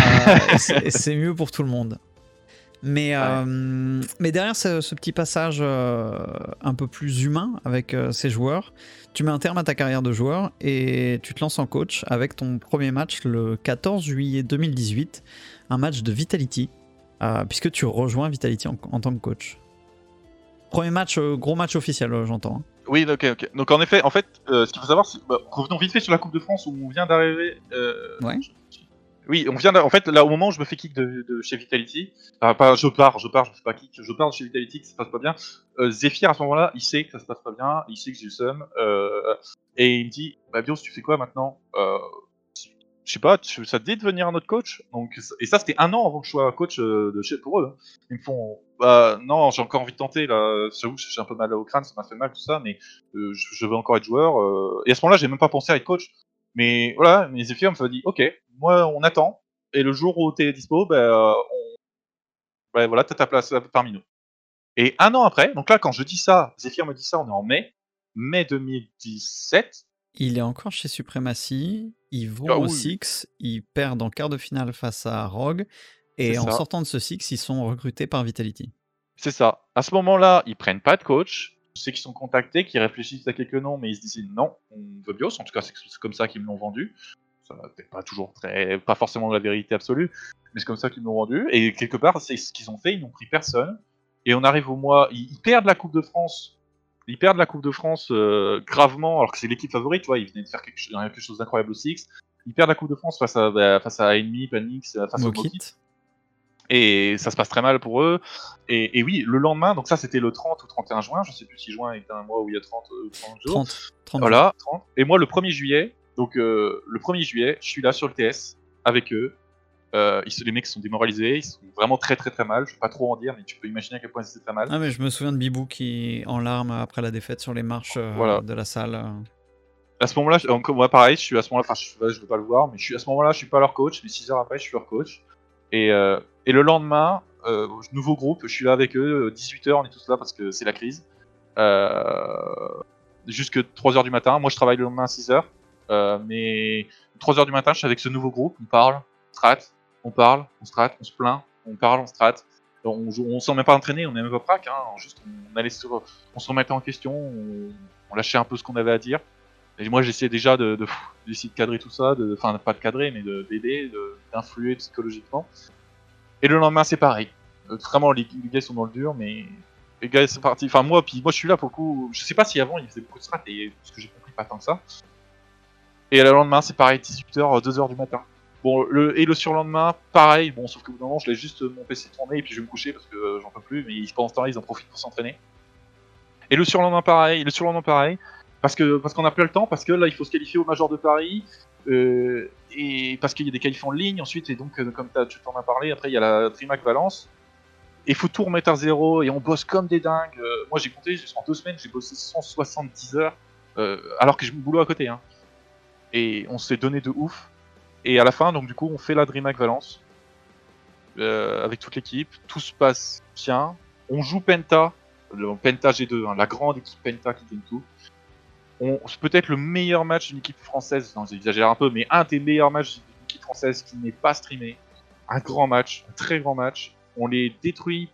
et c'est- mieux pour tout le monde. Mais, euh, mais derrière ce, ce petit passage euh, un peu plus humain avec euh, ces joueurs, tu mets un terme à ta carrière de joueur et tu te lances en coach avec ton premier match le 14 juillet 2018, un match de Vitality, euh, puisque tu rejoins Vitality en, en tant que coach. Premier match, euh, gros match officiel, euh, j'entends. hein. Oui, ok, ok. Donc en effet, en fait, euh, ce qu'il faut savoir, c'est bah, revenons vite fait sur la Coupe de France où on vient d'arriver. euh, Ouais. Oui, on vient. En fait, là, au moment où je me fais kick de, de chez Vitality, enfin, pas, je pars, je pars, je me fais pas kick, je pars de chez Vitality, que ça se passe pas bien. Euh, Zephyr à ce moment-là, il sait que ça se passe pas bien, il sait que j'ai le seum, euh, et il me dit, bah Bios, tu fais quoi maintenant? Euh, Je sais pas, ça te dit de devenir notre coach? Donc, et ça, c'était un an avant que je sois coach euh, de chez pour eux. hein. Ils me font, bah non, j'ai encore envie de tenter là. J'avoue, que j'ai un peu mal au crâne, ça m'a fait mal tout ça, mais euh, je, veux encore être joueur. euh, et à ce moment-là, j'ai même pas pensé à être coach. Mais voilà, mes Zephyr me dit, ok, moi on attend. Et le jour où t'es dispo, euh, on... ben voilà, t'as ta place parmi nous. Et un an après, donc là, quand je dis ça, Zephyr me dit ça, on est en mai, mai 2017. Il est encore chez Supremacy, ils vont Ah au oui. Six, ils perdent en quart de finale face à Rogue, et en ça. sortant de ce Six, ils sont recrutés par Vitality. C'est ça. À ce moment-là, ils prennent pas de coach. Sais qu'ils sont contactés, qu'ils réfléchissent à quelques noms, mais ils se disent non, on veut Bios. En tout cas, c'est comme ça qu'ils me l'ont vendu. Ça n'est pas toujours très, pas forcément la vérité absolue, mais c'est comme ça qu'ils me l'ont vendu. Et quelque part, c'est ce qu'ils ont fait. Ils n'ont pris personne. Et on arrive au mois, ils, ils perdent la Coupe de France. Ils perdent la Coupe de France euh, gravement, alors que c'est l'équipe favorite. Ils venaient de faire quelque, chose- quelque chose d'incroyable au Six. Ils perdent la Coupe de France face à, bah, face à Enemy, Panix, euh, face au Mokit. Et ça se passe très mal pour eux. Et, et oui, le lendemain, donc ça c'était le 30 ou 31 juin, je sais plus si juin est un mois où il y a 30, euh, 30 jours. 30, 30 Voilà, 30. Et moi le 1er juillet, donc euh, le 1er juillet, je suis là sur le TS avec eux. Euh, ils, se- les mecs sont démoralisés, ils sont vraiment très très très mal. Je vais pas trop en dire, mais tu peux imaginer à quel point ils étaient très mal. Ah mais je me souviens de Bibou qui en larmes après la défaite sur les marches euh, Voilà. de la salle. euh. À ce moment-là, moi pareil, je suis à ce moment-là, enfin je, veux pas le voir, mais je suis à ce moment-là, je suis pas leur coach, mais 6 heures après, je suis leur coach. Et, euh, et le lendemain, nouveau groupe, je suis là avec eux, 18h, on est tous là parce que c'est la crise. Jusque 3h du matin, moi je travaille le lendemain à 6h, euh, mais 3h du matin, je suis avec ce nouveau groupe, on parle, on strat, on parle, on strat, on se plaint, on parle, on strat. On, on s'en met pas entraîné, on n'est même pas prac, hein, juste on, allait sur, on se remettait en question, on, lâchait un peu ce qu'on avait à dire. Et moi, j'essayais déjà de, de, de cadrer tout ça, enfin, pas de cadrer, mais de, d'aider, de- d'influer psychologiquement. Et le lendemain, c'est pareil. Euh, vraiment, les, gars sont dans le dur, mais les gars, c'est parti. Enfin, moi, puis moi, je suis là pour le coup. Je sais pas si avant, ils faisaient beaucoup de strat, et ce que j'ai compris, pas tant que ça. Et le lendemain, c'est pareil, 18h, 2h du matin. Bon, le, et le surlendemain, pareil, bon, sauf que bout d'un moment, je laisse juste mon PC tourner, et puis je vais me coucher parce que euh, j'en peux plus, mais pendant ce temps-là, ils en profitent pour s'entraîner. Et le surlendemain, pareil, le surlendemain, pareil. Parce que parce qu'on a plus le temps, parce que là il faut se qualifier au Major de Paris, euh, et parce qu'il y a des qualifs en ligne ensuite, et donc euh, comme tu t'en as parlé, après il y a la Trimac Valence, et faut tout remettre à zéro, et on bosse comme des dingues. Euh, moi j'ai compté, en deux semaines j'ai bossé 170 heures, euh, alors que j'ai mon boulot à côté. Hein. Et on s'est donné de ouf. Et à la fin, donc du coup, on fait la DreamHack Valence euh, avec toute l'équipe. Tout se passe bien. On joue Penta, le Penta G2, hein, la grande équipe Penta qui gagne tout. On- peut-être le meilleur match d'une équipe française, j'exagère un peu, mais un des meilleurs matchs d'une équipe française qui n'est pas streamé. Un grand match, un très grand match. On les détruit.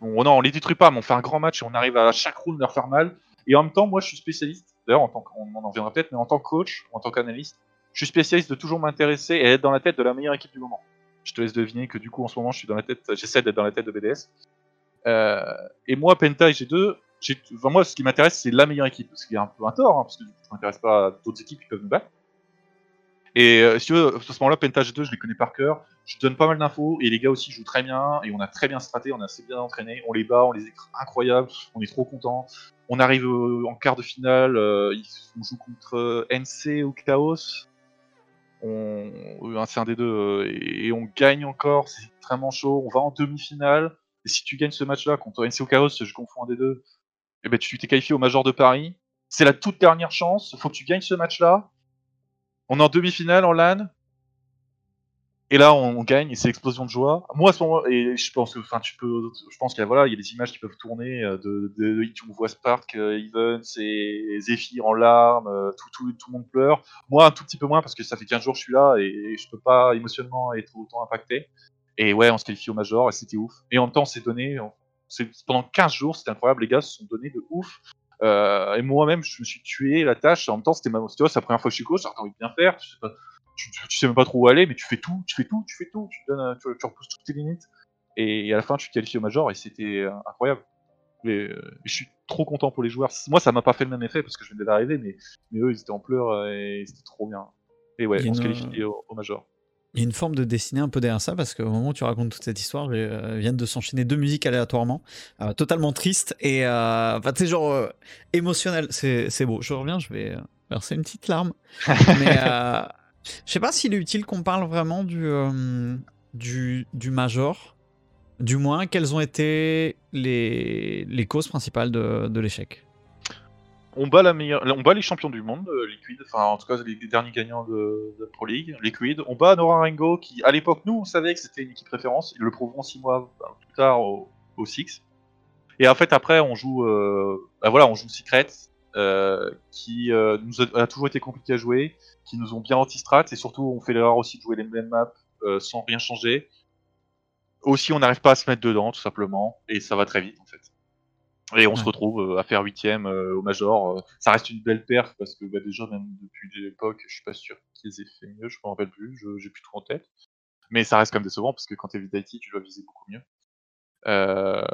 Bon, non, on les détruit pas, mais on fait un grand match et on arrive à chaque round leur faire mal. Et en même temps, moi, je suis spécialiste. D'ailleurs, qu'on en reviendra peut-être, mais en tant que coach, en tant qu'analyste, je suis spécialiste de toujours m'intéresser et être dans la tête de la meilleure équipe du moment. Je te laisse deviner que du coup, en ce moment, je suis dans la tête, j'essaie d'être dans la tête de BDS. Euh, et moi, Penta et G2, j'ai- enfin, moi, ce qui m'intéresse, c'est la meilleure équipe. Ce qui est un peu un tort, hein, parce que du coup, je m'intéresse pas à d'autres équipes qui peuvent nous battre. Et euh, si tu veux, à ce moment-là, Penta G2, je les connais par cœur. Je donne pas mal d'infos et les gars aussi jouent très bien et on a très bien straté, on a assez bien entraîné. On les bat, on les écrit incroyables, on est trop contents. On arrive euh, en quart de finale, on joue contre NC ou Chaos. On, euh, un, c'est un des deux euh, et, on gagne encore, c'est extrêmement chaud. On va en demi-finale. Et si tu gagnes ce match-là contre NC ou Chaos, je confonds un des deux, et ben tu t'es qualifié au Major de Paris. C'est la toute dernière chance. Faut que tu gagnes ce match-là. On est en demi-finale en LAN. Et là, on, gagne c'est l'explosion de joie. Moi, à ce moment, et je pense que, enfin, tu peux, je pense qu'il voilà, il y a des images qui peuvent tourner euh, de, de, de on voit Spark, euh, Evans et Zephyr en larmes, euh, tout, tout, tout le monde pleure. Moi, un tout petit peu moins parce que ça fait 15 jours que je suis là et, et je peux pas émotionnellement être autant impacté. Et ouais, on se qualifie au Major et c'était ouf. Et en même temps, on s'est donné. Pendant 15 jours, c'était incroyable. Les gars se sont donnés de ouf. Et moi-même, je me suis tué la tâche. En même temps, c'était ma... c'est la première fois que je suis coach. J'ai envie de bien faire. Tu sais, pas... tu, sais, même pas trop où aller, mais tu fais tout, tu fais tout, tu fais tout. Tu, donnes, tu, repousses toutes tes limites. Et à la fin, tu te qualifies au Major et c'était euh, incroyable. Et, je suis trop content pour les joueurs. Moi, ça m'a pas fait le même effet parce que je venais d'arriver, mais, mais eux, ils étaient en pleurs et c'était trop bien. Et ouais, on se qualifie au Major. Il y a une forme de dessinée un peu derrière ça, parce qu'au moment où tu racontes toute cette histoire, euh, viennent de s'enchaîner deux musiques aléatoirement, euh, totalement tristes et euh, enfin, tu genre euh, émotionnel. C'est beau. Je reviens, je vais verser une petite larme. Mais je sais pas s'il est utile qu'on parle vraiment du, du, du Major. Du moins, quelles ont été les, les causes principales de, de l'échec on bat, la meilleure, on bat les champions du monde, euh, Liquid, enfin en tout cas les, derniers gagnants de, Pro League, Liquid. On bat Nora Rengo qui, à l'époque, nous on savait que c'était une équipe référence, ils le prouveront six mois plus tard au, Six. Et en fait après on joue, euh, bah voilà, on joue Secret, euh, qui nous a, toujours été compliqué à jouer, qui nous ont bien anti-strat et surtout on fait l'erreur aussi de jouer les mêmes maps sans rien changer. Aussi on n'arrive pas à se mettre dedans tout simplement et ça va très vite en fait. Et on se retrouve euh, à faire huitième euh, au Major. Euh, ça reste une belle perf parce que bah, déjà, même depuis l'époque, je suis pas sûr qu'ils aient fait mieux, je me rappelle plus, j'ai plus tout en tête. Mais ça reste quand même décevant parce que quand t'es Vitality, tu dois viser beaucoup mieux. Euh,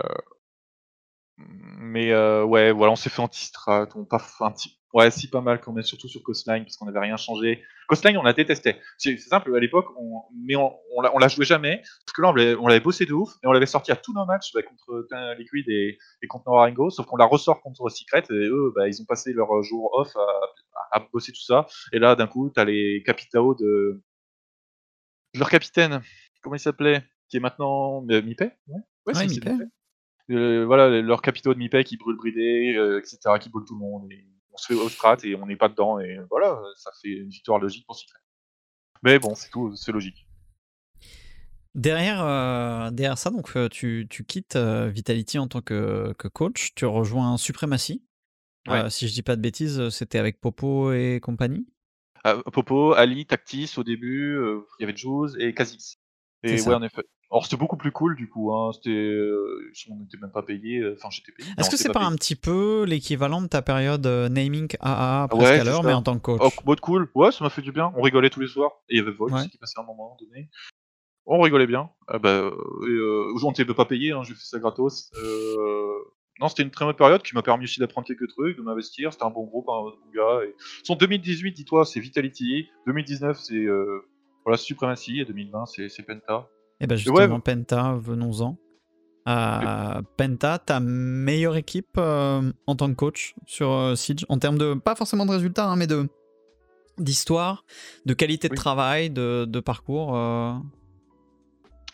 mais euh, ouais, voilà, on s'est fait anti-strat, on pas un petit, ouais, si pas mal quand même, surtout sur Coastline parce qu'on n'avait rien changé. Coastline, on la détestait. C'est simple, à l'époque, on, mais on, on, la, on la jouait jamais parce que là, on l'avait bossé de ouf et on l'avait sorti à tous nos matchs bah, contre Liquid et, et contre Noraringo, sauf qu'on la ressort contre Secret et eux, bah, ils ont passé leur jour off à, à, bosser tout ça. Et là, d'un coup, t'as les capitao de leur capitaine, comment il s'appelait, qui est maintenant euh, Mipay, ouais, ouais, ouais Mipay. Euh, voilà, leurs capitaux de MIPEC qui brûlent bridé, euh, etc., qui brûlent tout le monde. Et on se fait au strat et on n'est pas dedans. Et voilà, ça fait une victoire logique pour Secret. Mais bon, c'est tout, c'est logique. Derrière, euh, derrière ça, donc tu, tu quittes Vitality en tant que, que, coach, tu rejoins Supremacy. si je dis pas de bêtises, c'était avec Popo et compagnie. Popo, Ali, Tactis au début, il y avait Jules et Kha'Zix. Et ouais, en effet. Alors c'était beaucoup plus cool du coup, hein. c'était, euh, on n'était même pas payé, euh, enfin j'étais payé. Est-ce que c'est pas, un petit peu l'équivalent de ta période euh, naming AA presque à l'heure, mais en tant que coach? Oh, mode cool, ouais, ça m'a fait du bien. On rigolait tous les soirs. Et il y avait Vox qui passait à un moment donné. On rigolait bien. Ah bah, euh, on n'était pas payé, hein, j'ai fait ça gratos. Non, c'était une très bonne période qui m'a permis aussi d'apprendre quelques trucs, de m'investir. C'était un bon groupe, un bon gars. Et... Son 2018, dis-toi, c'est Vitality. 2019, c'est voilà, Supremacy. Et 2020, c'est Penta. Et eh ben justement, Penta, venons-en. Euh, Penta, ta meilleure équipe euh, en tant que coach sur euh, Siege, en termes de, pas forcément de résultats, hein, mais de d'histoire, de qualité de travail, de, de parcours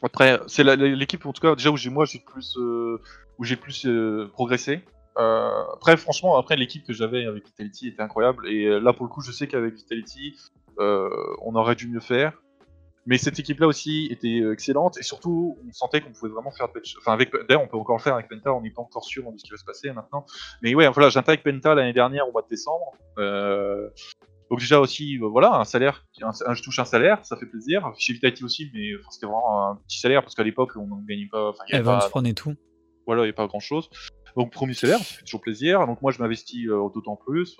Après, c'est l'équipe, en tout cas, déjà où j'ai moi, j'ai plus, où j'ai plus progressé. après, franchement, après l'équipe que j'avais avec Vitality était incroyable. Et là, pour le coup, je sais qu'avec Vitality, on aurait dû mieux faire. Mais cette équipe-là aussi était euh, excellente et surtout, on sentait qu'on pouvait vraiment faire de Enfin, avec, d'ailleurs, on peut encore le faire avec Penta, on n'est pas encore sûr de ce qui va se passer maintenant. Mais ouais, voilà, j'intègre Penta l'année dernière au mois de décembre. Euh, donc déjà aussi, euh, voilà, un salaire, je touche un salaire, ça fait plaisir. Chez Vitality aussi, mais c'était vraiment un petit salaire parce qu'à l'époque, on ne gagnait pas. Y avait pas, et tout. Voilà, il n'y avait pas grand-chose. Donc premier salaire, ça fait toujours plaisir. Donc moi, je m'investis d'autant plus.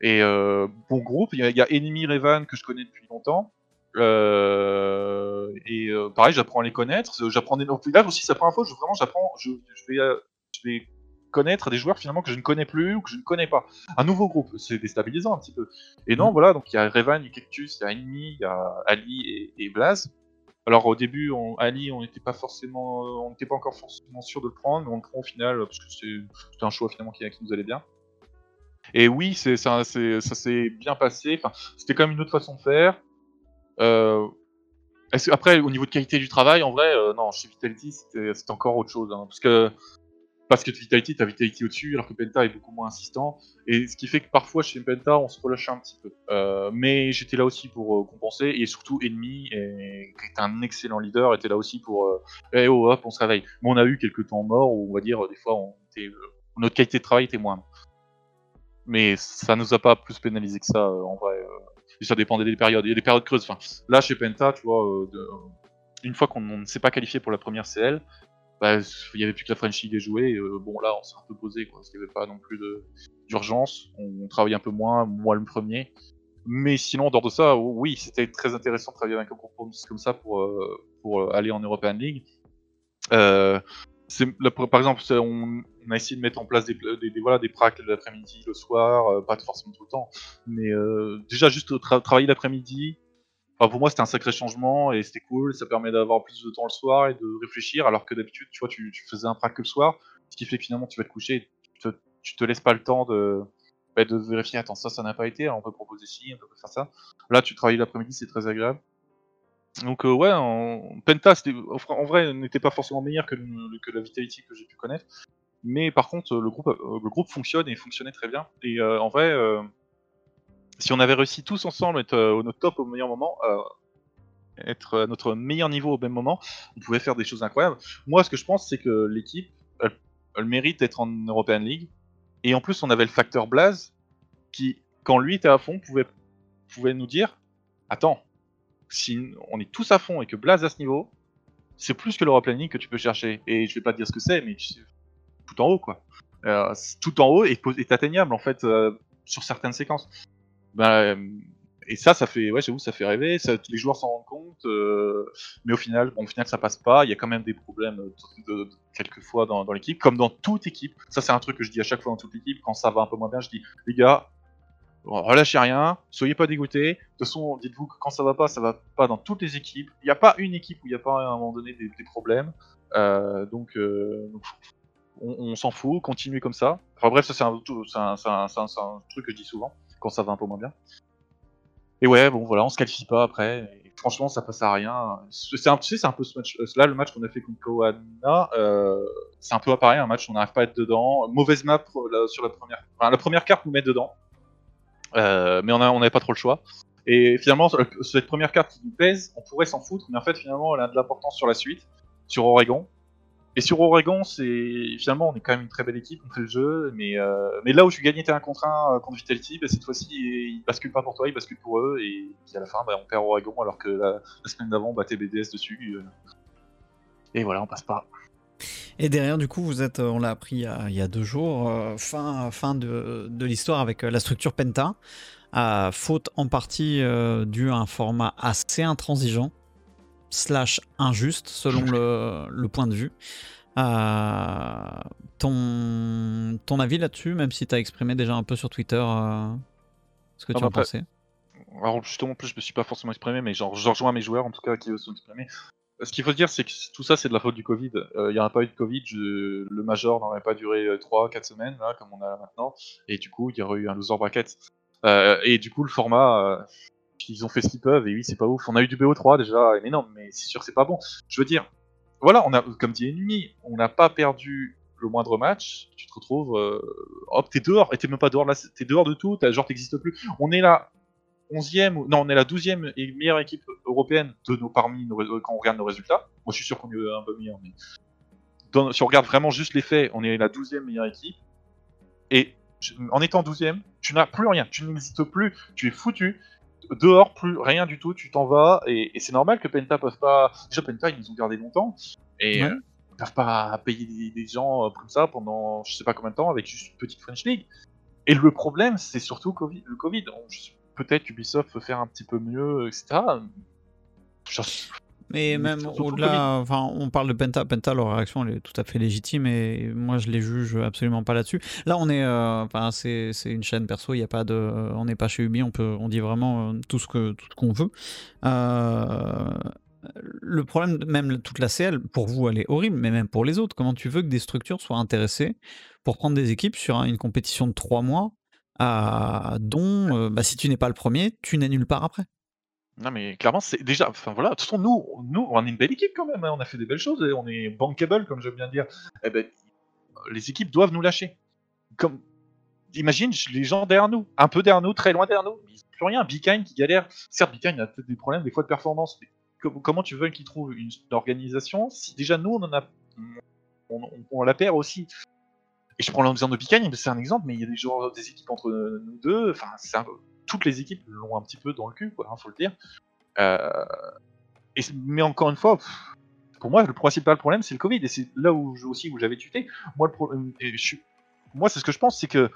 et bon groupe, il y, y, a Enemy Revan que je connais depuis longtemps. Euh, et euh, pareil, j'apprends à les connaître. J'apprends des Là aussi, c'est la première fois. Je, vraiment, j'apprends. Je, vais, euh, je vais connaître des joueurs finalement que je ne connais plus ou que je ne connais pas. Un nouveau groupe, c'est déstabilisant un petit peu. Et non, mm. voilà. Donc il y a Revan, il y a Cactus, il y a Enemy, il y a Ali et, et Blaze. Alors au début, on, Ali, on n'était pas forcément, on n'était pas encore forcément sûr de le prendre, mais on le prend au final parce que c'était un choix finalement qui, qui nous allait bien. Et oui, c'est ça, ça s'est bien passé. Enfin, c'était quand même une autre façon de faire. Euh, après, au niveau de qualité du travail, en vrai, euh, non, chez Vitality, c'était encore autre chose. Hein, parce que parce que Vitality, t'as Vitality au-dessus, alors que Penta est beaucoup moins insistant. Et ce qui fait que parfois chez Penta, on se relâchait un petit peu. Euh, mais j'étais là aussi pour compenser, et surtout et, qui est un excellent leader, était là aussi pour euh, hey, oh, hop, on se réveille. Mais on a eu quelques temps morts où on va dire, des fois, notre qualité de travail était moindre. Mais ça nous a pas plus pénalisé que ça, en vrai et ça dépendait des périodes. Il y a des périodes creuses. Enfin, là, chez Penta, tu vois, euh, une fois qu'on ne s'est pas qualifié pour la première CL, bah, il n'y avait plus que la French League à jouer. bon, là, on s'est un peu posé, quoi, parce qu'il n'y avait pas non plus d'urgence. On, travaillait un peu moins, moi le premier. Mais sinon, dehors de ça, oui, c'était très intéressant de travailler avec un groupe comme ça pour, pour aller en European League. Euh, par exemple, on, a essayé de mettre en place des, des, voilà, des pracs l'après-midi, le soir, euh, pas forcément tout le temps, mais euh, déjà juste travailler l'après-midi, pour moi c'était un sacré changement et c'était cool, ça permet d'avoir plus de temps le soir et de réfléchir, alors que d'habitude, tu vois, tu, faisais un prac que le soir, ce qui fait que finalement tu vas te coucher, tu te, te laisses pas le temps de, bah, de vérifier, attends, ça, ça n'a pas été, on peut proposer ci, on peut faire ça. Là, tu travailles l'après-midi, c'est très agréable. Donc euh, ouais, en... Penta, en vrai, n'était pas forcément meilleur que, que la Vitality que j'ai pu connaître. Mais par contre, le groupe, euh, le groupe fonctionne et fonctionnait très bien. Et euh, en vrai, si on avait réussi tous ensemble à être au notre top au meilleur moment, être à notre meilleur niveau au même moment, on pouvait faire des choses incroyables. Moi, ce que je pense, c'est que l'équipe, elle, mérite d'être en European League. Et en plus, on avait le facteur Blaze, qui, quand lui était à fond, pouvait, pouvait nous dire Attends, si on est tous à fond et que Blaze à ce niveau, c'est plus que l'Europe planning que tu peux chercher. Et je vais pas te dire ce que c'est, mais tout en haut, quoi. Euh, tout en haut est, est, atteignable, en fait, euh, sur certaines séquences. Ben, et ça, ça fait, ouais, j'avoue, ça fait rêver. Ça, les joueurs s'en rendent compte, mais au final, bon, au final, ça passe pas. Il y a quand même des problèmes de, quelquefois dans, l'équipe, comme dans toute équipe. Ça, c'est un truc que je dis à chaque fois dans toute l'équipe. Quand ça va un peu moins bien, je dis, les gars, relâchez rien, soyez pas dégoûtés. De toute façon, dites-vous que quand ça va pas, ça va pas dans toutes les équipes. Il n'y a pas une équipe où il n'y a pas à un moment donné des, problèmes. Donc, on, s'en fout, continuez comme ça. Enfin bref, ça c'est un, truc que je dis souvent, quand ça va un peu moins bien. Et ouais, bon voilà, on se qualifie pas après. franchement, ça passe à rien. C'est un, tu sais, un peu ce match. Là, le match qu'on a fait contre Koana, euh, c'est un peu pareil, un match où on n'arrive pas à être dedans. Mauvaise map sur la première. La première carte nous met dedans. Euh, mais on n'avait pas trop le choix. Et finalement, cette première carte qui nous pèse, on pourrait s'en foutre, mais en fait, finalement, elle a de l'importance sur la suite, sur Oregon. Et sur Oregon, c'est finalement, on est quand même une très belle équipe, on fait le jeu, mais, euh, mais là où tu gagnais tes 1 contre 1 euh, contre Vitality, bah, cette fois-ci, ils basculent pas pour toi, ils basculent pour eux, et puis à la fin, bah, on perd Oregon, alors que la, semaine d'avant, on battait BDS dessus. et voilà, on passe pas. Et derrière, du coup, vous êtes, on l'a appris il y, a, deux jours, fin, de l'histoire avec la structure Penta faute en partie euh, due à un format assez intransigeant, slash injuste selon le, point de vue. Euh, ton, ton avis là-dessus, même si tu as exprimé déjà un peu sur Twitter euh, ce que ah tu en bah, pensais? Alors justement, plus je me suis pas forcément exprimé, mais genre, je rejoins mes joueurs en tout cas qui se sont exprimés. Ce qu'il faut dire, c'est que tout ça, c'est de la faute du Covid. Il n'y aurait pas eu de Covid, le Major n'aurait pas duré 3-4 semaines, là, comme on a maintenant, et du coup, il y aurait eu un loser bracket. Euh, et du coup, le format, euh, ils ont fait ce qu'ils peuvent, et oui, c'est pas ouf. On a eu du BO3 déjà, mais non, mais c'est sûr, c'est pas bon. Je veux dire, voilà, on a, comme dit Ennemi, on n'a pas perdu le moindre match, tu te retrouves, euh, hop, t'es dehors, et t'es même pas dehors là, t'es dehors de tout, as, genre t'existes plus. On est là, 11e, non, on est la 12e et meilleure équipe européenne de nos, parmi nos, quand on regarde nos résultats. Moi, je suis sûr qu'on est un peu meilleur, mais si on regarde vraiment juste les faits, on est la 12e meilleure équipe. Et en étant 12ème, tu n'as plus rien, tu n'existes plus, tu es foutu. Dehors, plus rien du tout, tu t'en vas, et, c'est normal que Penta peuvent pas. Déjà, Penta, ils nous ont gardé longtemps, et euh, ils peuvent pas payer des, gens euh, comme ça pendant je sais pas combien de temps avec juste une petite French League. Et le problème, c'est surtout COVID, le Covid. Peut-être Ubisoft peut faire un petit peu mieux, etc. Mais même au-delà, enfin, on parle de Penta. Penta, leur réaction elle est tout à fait légitime et moi je les juge absolument pas là-dessus. Là, on est, euh, enfin, c'est, une chaîne perso. Il y a pas de, on n'est pas chez Ubi. On peut, on dit vraiment euh, tout ce que tout ce qu'on veut. Euh, le problème, même toute la CL, pour vous, elle est horrible, mais même pour les autres. Comment tu veux que des structures soient intéressées pour prendre des équipes sur une compétition de trois mois, dont, bah, si tu n'es pas le premier, tu n'es nulle part après? Non, mais clairement, c'est déjà. Enfin voilà, de toute façon, nous, nous, on est une belle équipe quand même. Hein, on a fait des belles choses on est bankable, comme j'aime bien dire. Eh ben, les équipes doivent nous lâcher. Comme. Imagine les gens derrière nous, un peu derrière nous, très loin derrière nous. Ils plus rien. Bikine qui galère. Certes, Bikine a peut-être des problèmes des fois de performance. Mais comment tu veux qu'ils trouvent une, organisation si déjà nous, on en a. On, la perd aussi. Et je prends l'exemple de Bikine, c'est un exemple, mais il y a des joueurs, des équipes entre nous deux. Enfin, c'est un toutes les équipes l'ont un petit peu dans le cul, quoi, hein, faut le dire. Euh, et, mais encore une fois, pour moi, le principal problème, c'est le Covid. Et c'est là où aussi où j'avais tuté. Moi, le problème, moi, c'est ce que je pense, c'est que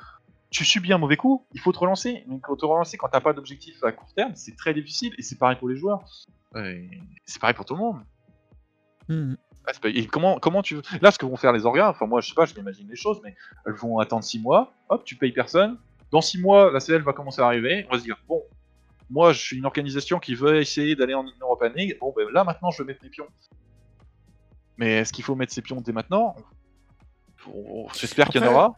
tu subis un mauvais coup, il faut te relancer. Mais quand te relancer, quand t'as pas d'objectif à court terme, c'est très difficile. Et c'est pareil pour les joueurs. c'est pareil pour tout le monde. Mmh. Et comment, comment tu Là, ce que vont faire les organes, enfin, moi, je sais pas, je m'imagine les choses, mais elles vont attendre 6 mois. Hop, tu payes personne. Dans 6 mois, la CL va commencer à arriver. On va se dire, bon, moi, je suis une organisation qui veut essayer d'aller en European League. Bon, ben là, maintenant, je vais mettre mes pions. Mais est-ce qu'il faut mettre ses pions dès maintenant? J'espère qu'il y en aura.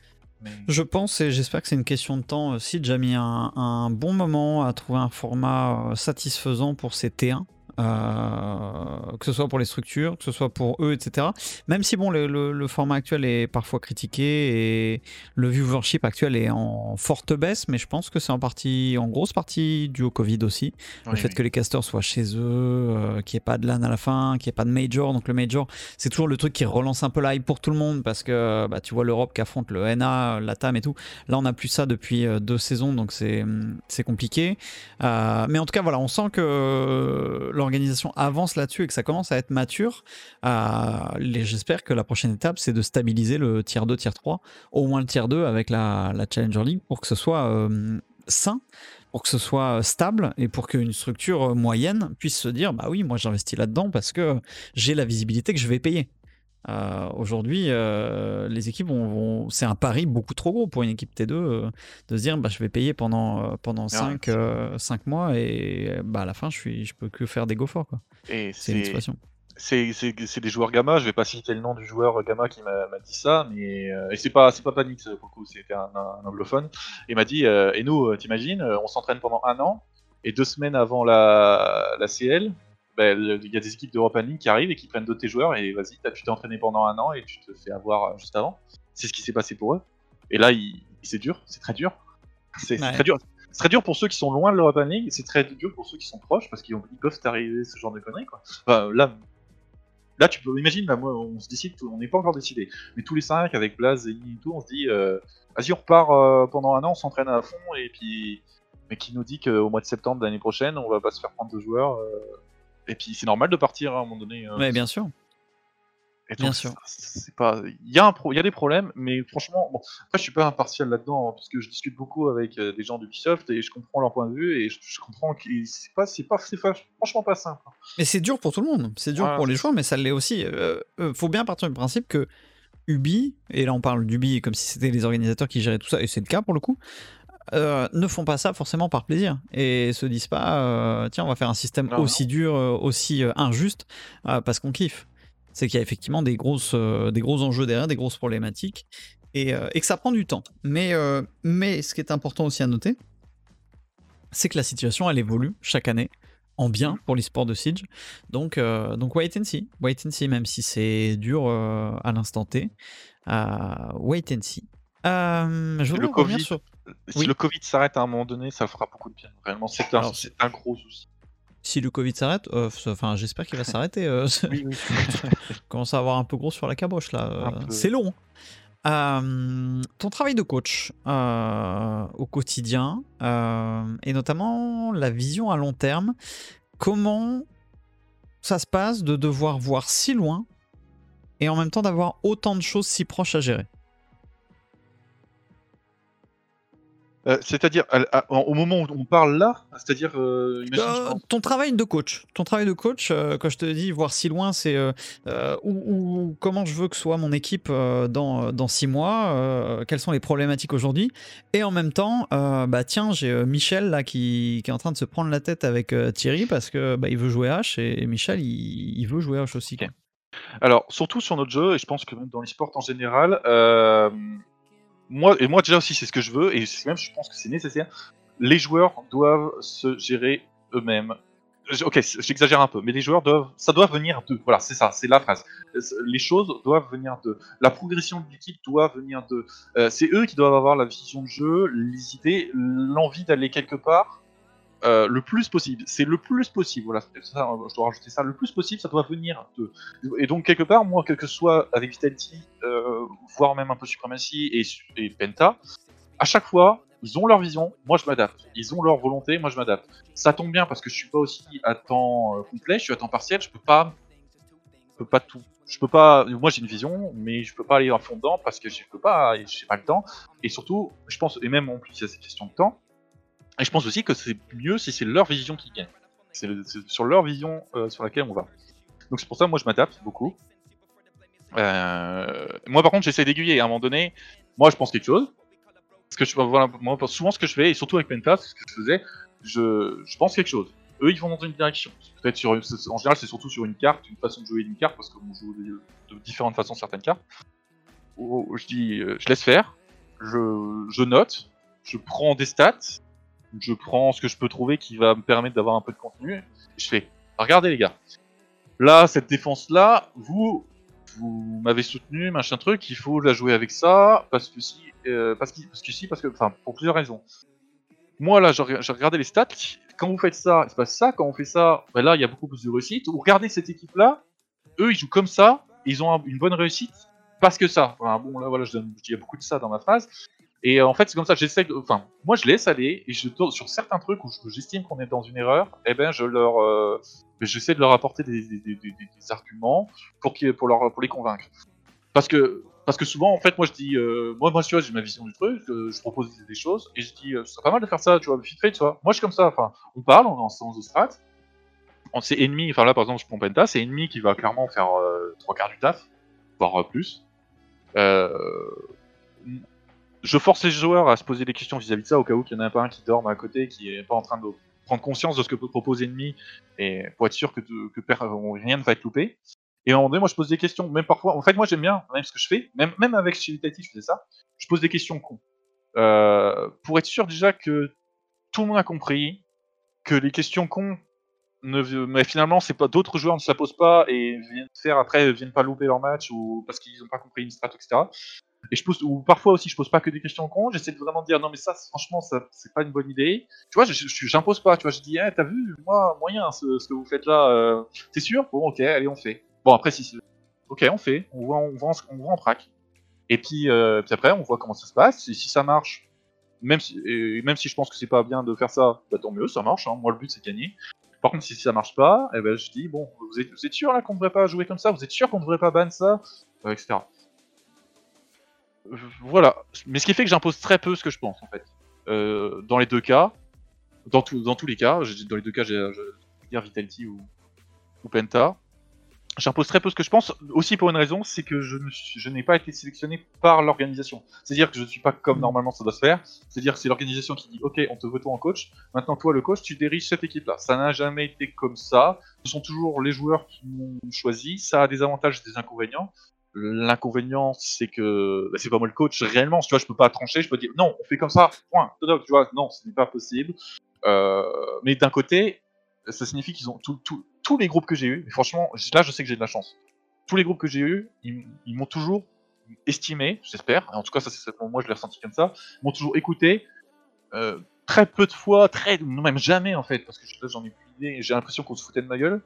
Je pense et j'espère que c'est une question de temps. Si déjà mis un, bon moment à trouver un format euh, satisfaisant pour ces T1, euh, que ce soit pour les structures, que ce soit pour eux, etc. Même si bon, le, format actuel est parfois critiqué et le viewership actuel est en forte baisse, mais je pense que c'est en partie, en grosse partie dû au Covid aussi. le fait que les casters soient chez eux, euh, qu'il n'y ait pas de LAN à la fin, qu'il n'y ait pas de major. Donc le major, c'est toujours le truc qui relance un peu l'hype pour tout le monde parce que bah, tu vois l'Europe qui affronte le NA, la TAM et tout. Là, on n'a plus ça depuis euh, deux saisons, donc c'est compliqué. mais en tout cas, voilà, on sent que l'organisation avance là-dessus et que ça commence à être mature, j'espère que la prochaine étape, c'est de stabiliser le tier 2, tier 3, au moins le tier 2 avec la, Challenger League pour que ce soit euh, sain pour que ce soit stable et pour qu'une structure moyenne puisse se dire bah oui moi j'investis là-dedans parce que j'ai la visibilité que je vais payer euh, aujourd'hui, euh, les équipes vont, c'est un pari beaucoup trop gros pour une équipe T2 euh, de se dire bah, je vais payer pendant, pendant 5, mois et bah, à la fin je suis je peux que faire des go forts quoi. c'est une situation. C'est des joueurs Gamma, je vais pas citer le nom du joueur Gamma qui m'a dit ça, mais et c'est pas c'est pas Panix pour le coup, c'était un, anglophone. Il m'a dit et nous t'imagines, on s'entraîne pendant un an et deux semaines avant la, la CL, bah, il y a des équipes d'Europe League qui arrivent et qui prennent de tes joueurs et vas-y, tu t'es entraîné pendant un an et tu te fais avoir euh, juste avant. C'est ce qui s'est passé pour eux. Et là, c'est dur, c'est très dur. C'est très dur. C'est très dur pour ceux qui sont loin de l'Europe League, c'est très dur pour ceux qui sont proches parce qu'ils peuvent t'arriver ce genre de conneries. Quoi. là, là, tu peux imaginer, là, moi, on se décide, on n'est pas encore décidé, mais tous les cinq avec Blaze et tout, on se dit, euh, vas-y, on repart euh, pendant un an, on s'entraîne à fond et puis, mais qui nous dit qu'au mois de septembre de l'année prochaine, on va pas se faire prendre deux joueurs. Et puis c'est normal de partir à un moment donné. Euh, bien sûr. bien sûr. C'est pas. Il y a un il y a des problèmes, mais franchement, bon, après je suis pas impartial là-dedans hein, parce que je discute beaucoup avec euh, des gens d'Ubisoft et je comprends leur point de vue et je, comprends que c'est pas, c'est pas, c'est franchement pas simple. Hein. Mais c'est dur pour tout le monde. C'est dur pour les joueurs, mais ça l'est aussi. Euh, faut bien partir du principe que Ubi, et là on parle d'Ubi comme si c'était les organisateurs qui géraient tout ça, et c'est le cas pour le coup, euh, ne font pas ça forcément par plaisir et se disent pas euh, tiens on va faire un système aussi dur euh, aussi injuste parce qu'on kiffe. C'est qu'il y a effectivement des grosses des gros enjeux derrière des grosses problématiques et, que ça prend du temps. Mais mais ce qui est important aussi à noter c'est que la situation elle évolue chaque année en bien pour l'e-sport de Siege. Donc donc wait and see wait and see même si c'est dur à l'instant T. Wait and see. Je sur... Si le Covid s'arrête à un moment donné, ça fera beaucoup de bien. Réellement, c'est un, un, gros souci. Si le Covid s'arrête, euh, enfin, j'espère qu'il va s'arrêter. Euh, oui, oui. commence à avoir un peu gros sur la caboche là. Euh, c'est long. ton travail de coach au quotidien et notamment la vision à long terme, comment ça se passe de devoir voir si loin et en même temps d'avoir autant de choses si proches à gérer? Euh, c'est-à-dire au moment où on parle là, c'est-à-dire euh, ton travail de coach, ton travail de coach, euh, quand je te dis voir si loin, c'est comment je veux que soit mon équipe dans, dans six mois, quelles sont les problématiques aujourd'hui, et en même temps, bah tiens, j'ai Michel là qui, qui, est en train de se prendre la tête avec Thierry parce que bah, il veut jouer H et, Michel il, veut jouer H aussi. Alors surtout sur notre jeu et je pense que même dans les sports en général moi, et moi déjà aussi, c'est ce que je veux, et même je pense que c'est nécessaire. Les joueurs doivent se gérer eux-mêmes. Ok, j'exagère un peu, mais les joueurs doivent, ça doit venir d'eux. Voilà, c'est ça, c'est la phrase. Les choses doivent venir d'eux. La progression de l'équipe doit venir d'eux. Euh, c'est eux qui doivent avoir la vision de jeu, les idées, l'envie d'aller quelque part euh, le plus possible. C'est le plus possible. Voilà, ça, je dois rajouter ça. Le plus possible, ça doit venir de. Et donc quelque part, moi, quel que soit avec Vitality, euh, voire même un peu Supremacy et, Penta, à chaque fois, ils ont leur vision, moi je m'adapte. Ils ont leur volonté, moi je m'adapte. Ça tombe bien parce que je suis pas aussi à temps euh, complet, je suis à temps partiel, je peux pas, je peux pas tout. Je peux pas. Moi j'ai une vision, mais je peux pas aller à fond dedans parce que je peux pas, j'ai pas le temps. Et surtout, je pense, et même en plus il y a cette question de temps. Et je pense aussi que c'est mieux si c'est leur vision qui gagne. C'est sur leur vision euh, sur laquelle on va. Donc c'est pour ça, moi je m'adapte beaucoup. Euh, moi par contre, j'essaie d'aiguiller. À un moment donné, moi je pense quelque chose. Parce que moi, souvent ce que je fais, et surtout avec Penta, ce que je faisais, je, pense quelque chose. Eux, ils vont dans une direction. Peut-être en général, c'est surtout sur une carte, une façon de jouer une carte, parce qu'on joue de différentes façons certaines cartes. Je dis, euh, je laisse faire, je note, je prends des stats, je prends ce que je peux trouver qui va me permettre d'avoir un peu de contenu. Je fais, regardez les gars, là, cette défense-là, vous, vous m'avez soutenu, machin truc, il faut la jouer avec ça, parce que si, euh, parce, que, parce que si, parce que, enfin, pour plusieurs raisons. Moi, là, j'ai regardé les stats, quand vous faites ça, il se passe ça, quand on fait ça, ben là, il y a beaucoup plus de réussite. Ou regardez cette équipe-là, eux, ils jouent comme ça, ils ont une bonne réussite, parce que ça. bon, là, voilà, il y a beaucoup de ça dans ma phrase. Et en fait, c'est comme ça, j'essaie enfin, moi je laisse aller, et sur certains trucs où j'estime qu'on est dans une erreur, eh ben, je leur, euh, j'essaie de leur apporter des, arguments pour, pour, leur, pour les convaincre. Parce que, parce que souvent, en fait, moi je dis, euh, moi, moi, tu vois, j'ai ma vision du truc, euh, je propose des, choses, et je dis, ce serait pas mal de faire ça, tu vois, vite fait, tu vois. Moi je suis comme ça, enfin, on parle, on est en séance de strat, on c'est ennemi, enfin là par exemple, je prends Penta, c'est ennemi qui va clairement faire trois quarts du taf, voire plus. Euh, je force les joueurs à se poser des questions vis-à-vis de ça, au cas où il y en a pas un qui dorme à côté, qui est pas en train de prendre conscience de ce que peut proposer l'ennemi, et pour être sûr que, que rien ne va être loupé. Et à un moment donné, moi je pose des questions, même parfois, en fait moi j'aime bien, même ce que je fais, même, même avec Chilitati je faisais ça, je pose des questions cons. Euh, pour être sûr déjà que tout le monde a compris, que les questions cons, ne, mais finalement c'est pas d'autres joueurs ne se la posent pas et viennent faire après, viennent pas louper leur match ou parce qu'ils n'ont pas compris une strat, etc. Et je pose, ou parfois aussi, je pose pas que des questions cons, j'essaie de vraiment dire non, mais ça, franchement, ça, c'est pas une bonne idée. Tu vois, j'impose pas, tu vois, je dis, eh, t'as vu, moi, moyen, ce, que vous faites là, euh, t'es sûr? Bon, ok, allez, on fait. Bon, après, si Ok, on fait, on voit, on voit, on voit en prac. Et puis, euh, puis après, on voit comment ça se passe, et si ça marche, même si, et même si je pense que c'est pas bien de faire ça, bah tant mieux, ça marche, hein. moi le but c'est de gagner. Par contre, si ça marche pas, eh ben, je dis, bon, vous êtes, vous êtes sûr là qu'on devrait pas jouer comme ça? Vous êtes sûr qu'on devrait pas ban ça? Euh, Etc voilà. Mais ce qui fait que j'impose très peu ce que je pense, en fait. Euh, dans les deux cas, dans, dans tous les cas, dans les deux cas, j'ai dire Vitality ou, ou Penta, j'impose très peu ce que je pense, aussi pour une raison, c'est que je, je n'ai pas été sélectionné par l'organisation. C'est-à-dire que je ne suis pas comme mm. normalement ça doit se faire, c'est-à-dire que c'est l'organisation qui dit Ok, on te veut toi en coach, maintenant toi le coach, tu diriges cette équipe-là. Ça n'a jamais été comme ça, ce sont toujours les joueurs qui m'ont choisi, ça a des avantages et des inconvénients. L'inconvénient, c'est que bah, c'est pas moi le coach réellement. Tu vois, je peux pas trancher. Je peux dire non, on fait comme ça. Point. Tu vois, non, ce n'est pas possible. Euh, mais d'un côté, ça signifie qu'ils ont tous les groupes que j'ai eu. Franchement, là, je sais que j'ai de la chance. Tous les groupes que j'ai eu, ils, m'ont toujours estimé, j'espère. En tout cas, moi, je l'ai ressenti comme ça. M'ont toujours écouté. Euh, très peu de fois, très, même jamais en fait, parce que j'en ai plus. J'ai l'impression qu'on se foutait de ma gueule.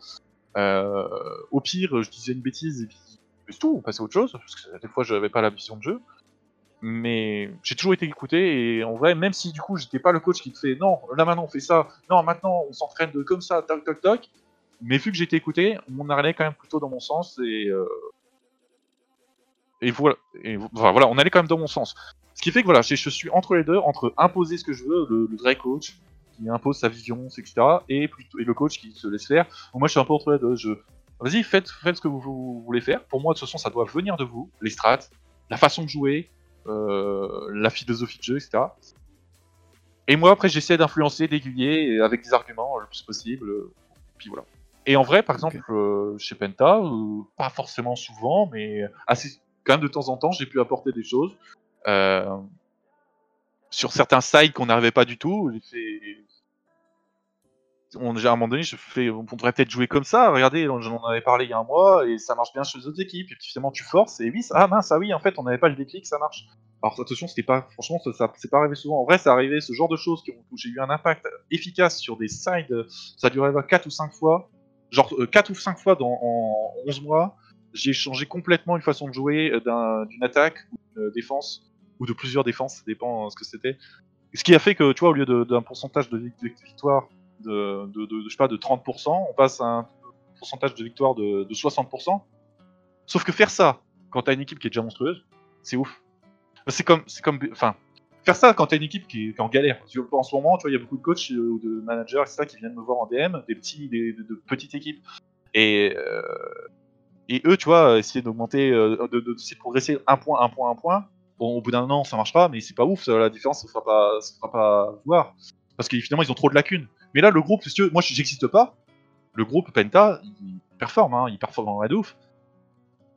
Euh, au pire, je disais une bêtise et puis c'est tout, on passait à autre chose, parce que des fois j'avais pas la vision de jeu. Mais j'ai toujours été écouté et en vrai, même si du coup j'étais pas le coach qui te fait non, là maintenant on fait ça, non maintenant on s'entraîne comme ça, toc toc toc. Mais vu que j'étais écouté, on allait quand même plutôt dans mon sens et euh, et voilà, et voilà, on allait quand même dans mon sens. Ce qui fait que voilà, je, suis entre les deux, entre imposer ce que je veux, le, vrai coach qui impose sa vision, etc., et, plutôt, et le coach qui se laisse faire. moi, je suis un peu entre les deux. Je, Vas-y, faites, faites ce que vous, voulez faire. Pour moi, de toute façon, ça doit venir de vous. Les strats, la façon de jouer, euh, la philosophie de jeu, etc. Et moi, après, j'essaie d'influencer, d'aiguiller avec des arguments le plus possible. puis voilà. Et en vrai, par exemple, euh, chez Penta, euh, pas forcément souvent, mais assez, quand même de temps en temps, j'ai pu apporter des choses. sur certains sites qu'on n'arrivait pas du tout, j'ai fait on, à un moment donné, je fais, on pourrait peut-être jouer comme ça. Regardez, j'en avais parlé il y a un mois et ça marche bien chez les autres équipes. Et puis finalement, tu forces et oui, ça, ah mince, ah oui, en fait, on n'avait pas le déclic, ça marche. Alors attention, c'était pas, franchement, ça, c'est pas arrivé souvent. En vrai, ça arrivé ce genre de choses qui où j'ai eu un impact efficace sur des sides. Ça durait 4 ou 5 fois, genre 4 euh, ou 5 fois dans, en 11 mois. J'ai changé complètement une façon de jouer euh, d'une attaque ou d'une défense ou de plusieurs défenses, ça dépend euh, ce que c'était. Ce qui a fait que, tu vois, au lieu d'un pourcentage de, victoire de, je sais pas, de 30%, on passe à un pourcentage de victoire de, 60%. Sauf que faire ça, quand t'as une équipe qui est déjà monstrueuse, c'est ouf. C'est comme, c'est comme, enfin, faire ça quand t'as une équipe qui est, en galère. En ce moment, tu vois, il y a beaucoup de coachs euh, ou de managers, etc., qui viennent me voir en DM, des petits, des, de, petites équipes. Et, euh, et eux, tu vois, essayer d'augmenter, euh, de, de, de, progresser un point, un point, un point. Au bout d'un an, ça marche pas, mais c'est pas ouf. La différence se fera pas, se fera pas voir. Parce que finalement, ils ont trop de lacunes. Mais là, le groupe, si moi, j'existe pas. Le groupe Penta, il performe, hein, il performe en de ouf.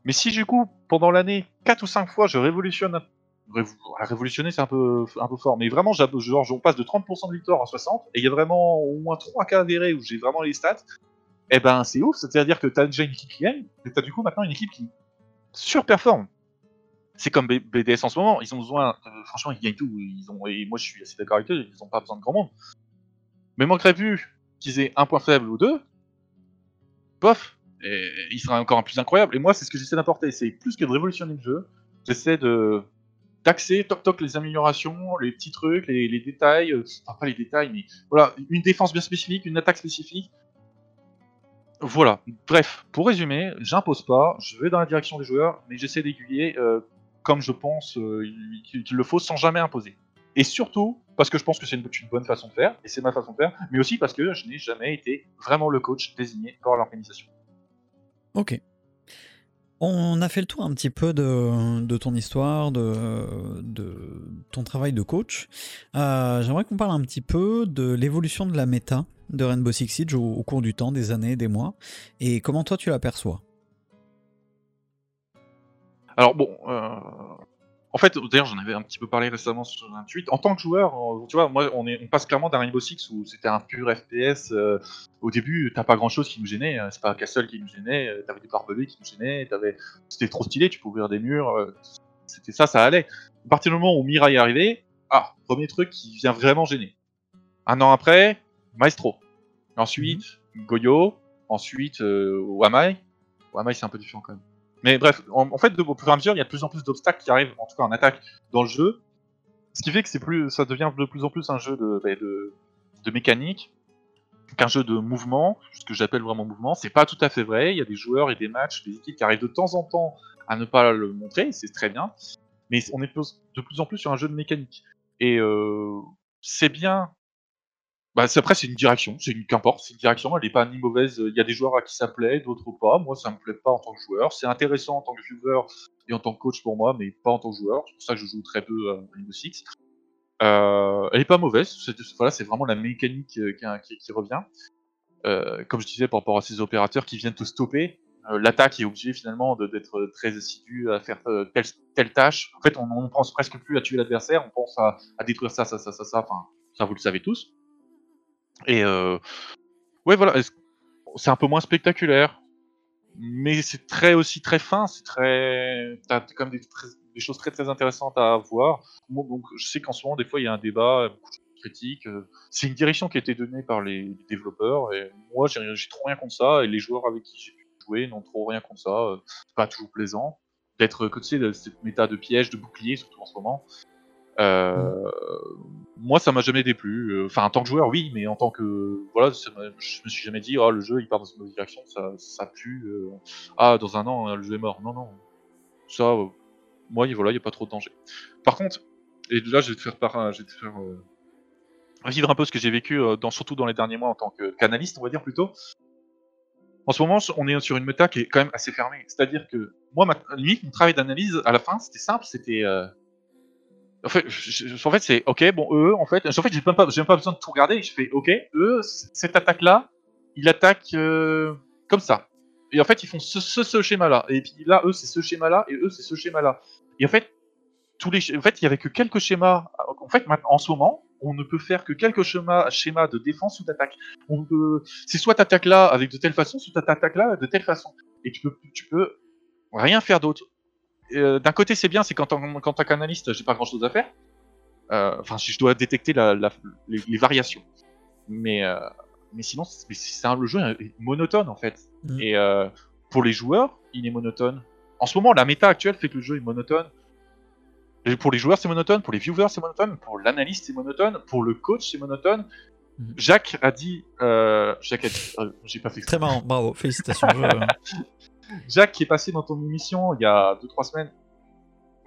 Mais si du coup, pendant l'année, 4 ou 5 fois, je révolutionne révolutionner c'est un peu, un peu fort, mais vraiment, genre, on passe de 30% de victoire à 60, et il y a vraiment au moins 3 cas avérés où j'ai vraiment les stats, eh ben c'est ouf, c'est-à-dire que t'as déjà une équipe qui gagne, et t'as du coup maintenant une équipe qui surperforme. C'est comme BDS en ce moment, ils ont besoin, euh, franchement, ils gagnent tout, ils ont, et moi je suis assez d'accord avec eux, ils ont pas besoin de grand monde. Mais manquerait plus qu'ils aient un point faible ou deux, bof, il sera encore plus incroyable. Et moi, c'est ce que j'essaie d'apporter, c'est plus que de révolutionner le jeu, j'essaie de taxer, toc toc, les améliorations, les petits trucs, les, détails, euh, enfin pas les détails, mais voilà, une défense bien spécifique, une attaque spécifique. Voilà, bref, pour résumer, j'impose pas, je vais dans la direction des joueurs, mais j'essaie d'aiguiller euh, comme je pense euh, qu'il le faut sans jamais imposer. Et surtout, parce que je pense que c'est une, une, bonne façon de faire, et c'est ma façon de faire, mais aussi parce que je n'ai jamais été vraiment le coach désigné par l'organisation. Ok. On a fait le tour un petit peu de, ton histoire, de, ton travail de coach. Euh, j'aimerais qu'on parle un petit peu de l'évolution de la méta de Rainbow Six Siege au, cours du temps, des années, des mois, et comment toi tu l'aperçois? Alors bon, euh, en fait, d'ailleurs, j'en avais un petit peu parlé récemment sur un tweet. En tant que joueur, tu vois, moi, on, est, on passe clairement d'un Rainbow Six où c'était un pur FPS. Euh, au début, t'as pas grand chose qui nous gênait. Hein. C'est pas Castle qui nous gênait. Euh, t'avais des barbelés qui nous gênaient. T'avais... C'était trop stylé. Tu pouvais ouvrir des murs. Euh, c'était ça, ça allait. À partir du moment où Mira est arrivé, ah, premier truc qui vient vraiment gêner. Un an après, Maestro. Ensuite, mhm. Goyo. Ensuite, Wamai. Wamai, c'est un peu différent quand même. Mais bref, en, fait, au fur et à mesure, il y a de plus en plus d'obstacles qui arrivent, en tout cas en attaque, dans le jeu. Ce qui fait que plus, ça devient de plus en plus un jeu de, bah, de, de mécanique qu'un jeu de mouvement, ce que j'appelle vraiment mouvement. C'est pas tout à fait vrai. Il y a des joueurs et des matchs, des équipes qui arrivent de temps en temps à ne pas le montrer, c'est très bien. Mais on est de plus en plus sur un jeu de mécanique. Et euh, c'est bien bah, après, c'est une direction, c'est une qu'importe, c'est une direction, elle n'est pas ni mauvaise. Il y a des joueurs à qui ça plaît, d'autres pas. Moi, ça me plaît pas en tant que joueur. C'est intéressant en tant que viewer et en tant que coach pour moi, mais pas en tant que joueur. C'est pour ça que je joue très peu à Rainbow Six. Euh, elle est pas mauvaise. C'est, voilà, vraiment la mécanique euh, qui, revient. Euh, comme je disais, par rapport à ces opérateurs qui viennent te stopper, l'attaque est obligée finalement d'être très assidu à faire telle, telle, tâche. En fait, on ne pense presque plus à tuer l'adversaire, on pense à, à, détruire ça, ça, ça, ça, ça. Enfin, ça, vous le savez tous. Et euh, ouais, voilà, c'est un peu moins spectaculaire, mais c'est très aussi très fin. C'est très, t'as quand même des, choses très très intéressantes à voir. donc, je sais qu'en ce moment, des fois, il y a un débat, beaucoup de critiques. Euh, c'est une direction qui a été donnée par les, développeurs, et moi, j'ai trop rien contre ça. Et les joueurs avec qui j'ai pu jouer n'ont trop rien contre ça. Euh, c'est pas toujours plaisant d'être côté de cette méta de piège, de bouclier, surtout en ce moment. Euh, moi, ça m'a jamais déplu. Euh, enfin, en tant que joueur, oui, mais en tant que voilà, je me suis jamais dit, oh, le jeu il part dans une mauvaise direction, ça, ça pue. Euh, ah, dans un an, le jeu est mort. Non, non. Ça, moi, voilà, il n'y a pas trop de danger. Par contre, et là, je vais te faire faire vivre un peu ce que j'ai vécu, surtout dans les derniers mois en tant que canaliste, on va dire plutôt. En ce moment, on est sur une méta qui est quand même assez fermée. C'est-à-dire que moi, ma, limite, mon travail d'analyse à la fin, c'était simple, c'était en fait, c'est ok, bon, eux, en fait, en fait, j'ai même, pas, besoin de tout regarder. Je fais ok, eux, cette attaque-là, ils attaquent euh, comme ça. Et en fait, ils font ce, schéma-là. Et puis là, eux, c'est ce schéma-là, et eux, c'est ce schéma-là. Et en fait, tous les, en fait, il y avait que quelques schémas. En fait, en ce moment, on ne peut faire que quelques schémas, schémas de défense ou d'attaque. C'est soit t'attaques là avec de telle façon, soit t'attaques là de telle façon. Et tu peux, tu peux rien faire d'autre. Euh, d'un côté, c'est bien, c'est quand, quand tant qu'analyste, j'ai pas grand chose à faire. Euh, enfin, si je dois détecter la, les, variations. Mais, euh, mais sinon, c'est un, le jeu est monotone en fait. Mm. Et pour les joueurs, il est monotone. En ce moment, la méta actuelle fait que le jeu est monotone. Et pour les joueurs, c'est monotone, pour les viewers, c'est monotone, pour l'analyste, c'est monotone, pour le coach, c'est monotone. Mhm. Jacques a dit. euh, Jacques a dit. euh, J'ai pas fait. Très marrant, bravo, félicitations. je- Jacques qui est passé dans ton émission il y a 2-3 semaines.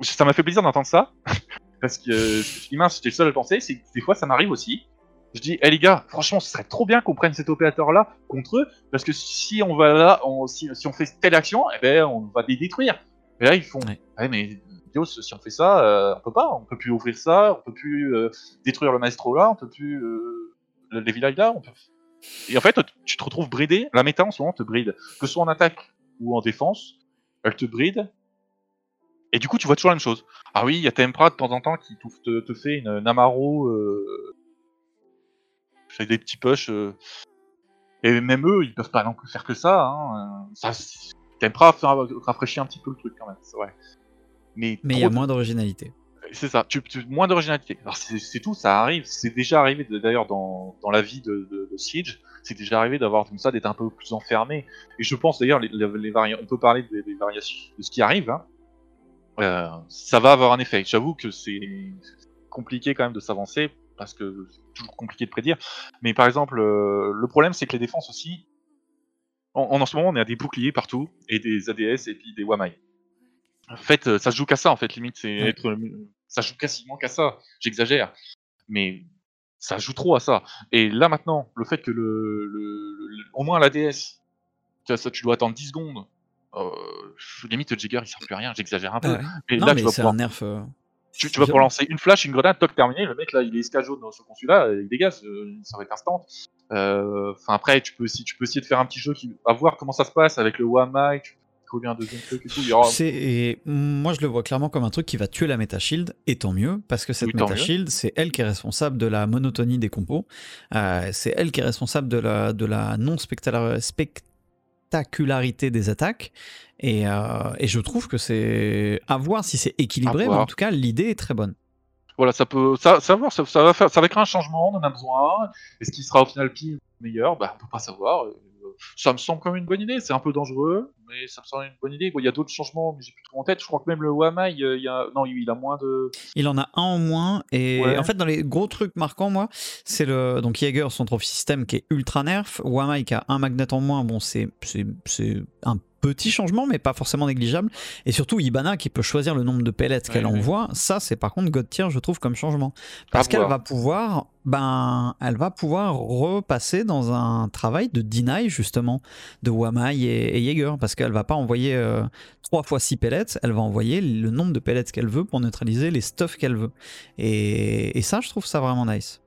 Ça m'a fait plaisir d'entendre ça. Parce que je me mince, j'étais le seul à le penser. C'est que des fois, ça m'arrive aussi. Je dis, hé les gars, franchement, ce serait trop bien qu'on prenne cet opérateur-là contre eux. Parce que si on va là, on- si, si on fait telle action, eh ben, on va les détruire. Et là, ils font, Ouais. ouais, mais Dios, si on fait ça, euh, on peut pas. On peut plus ouvrir ça, on peut plus euh, détruire le maestro là, on peut plus euh, le- les villages là. On peut... Et en fait, tu te retrouves bridé. La méta en ce moment te bride. Que ce soit en attaque ou en défense, elle te bride. Et du coup, tu vois toujours la même chose. Ah oui, il y a Tempra de temps en temps qui te, te- fait une Namaro. Euh... fait des petits push. euh, Et même eux, ils peuvent pas non plus faire que ça. Hein. ça Tempra fait un- rafraîchit un petit peu le truc quand même, c'est vrai. Mais, il y a de- moins d'originalité. c'est ça, tu, tu- moins d'originalité. Alors c'est tout, ça arrive. C'est déjà arrivé d'ailleurs dans, dans la vie de, de, de Siege. C'est déjà arrivé d'avoir comme ça, d'être un peu plus enfermé. Et je pense d'ailleurs, les, les, on peut parler des, des variations de ce qui arrive. Hein. Euh, ça va avoir un effet. J'avoue que c'est compliqué quand même de s'avancer parce que c'est toujours compliqué de prédire. Mais par exemple, euh, le problème c'est que les défenses aussi, en, en ce moment on est à des boucliers partout et des ADS et puis des Wamai. En fait, euh, ça se joue qu'à ça en fait, limite c'est être, ça joue quasiment qu'à ça. J'exagère, mais ça joue trop à ça. Et là maintenant, le fait que le, le, le- au moins l'ADS, tu vois, ça tu dois attendre 10 secondes. Euh, limite Jigger il sert plus à rien, j'exagère un peu. Ah ouais. Non, là mais tu vas pouvoir un nerf. euh, tu, tu vas pouvoir lancer une flash, une grenade, toc terminé, le mec là il est esca jaune dans ce consulat, il dégage, euh, ça va être instant. Euh, Enfin après tu peux aussi tu peux essayer de faire un petit jeu qui à voir comment ça se passe avec le Wamai, tu coller un deuxième truc et tout. Il aura... Et moi je le vois clairement comme un truc qui va tuer la Meta Shield et tant mieux parce que cette Oui, Meta. Shield c'est elle qui est responsable de la monotonie des compos, Euh, c'est elle qui est responsable de la de la non spectacular- spectacularité des attaques et, euh, et je trouve que c'est à voir si c'est équilibré mais en tout cas l'idée est très bonne. Voilà, ça peut ça, ça, va ça, faire ça va créer un changement, on en a besoin. Est-ce qu'il sera au final pire ou meilleur? Bah on peut pas savoir. Ça me semble comme une bonne idée, c'est un peu dangereux, mais ça me semble une bonne idée. Bon, il y a d'autres changements, mais j'ai plus trop en tête. Je crois que même le Wamai, euh, il y a non, il a moins de Il en a un en moins et Ouais. en fait dans les gros trucs marquants moi c'est le donc Jaeger son trophy système qui est ultra nerf, Wamai qui a un magnet en moins bon c'est c'est c'est un petit changement mais pas forcément négligeable et surtout Ibana qui peut choisir le nombre de pellets qu'elle Ouais, ouais. envoie ça c'est par contre God tier je trouve comme changement parce qu'elle va pouvoir ben elle va pouvoir repasser dans un travail de deny justement de Wamai et, et Jaeger parce qu'elle va pas envoyer euh, 3 fois 6 pellets, elle va envoyer le nombre de pellets qu'elle veut pour neutraliser les stuffs qu'elle veut. Et, et ça, je trouve ça vraiment nice.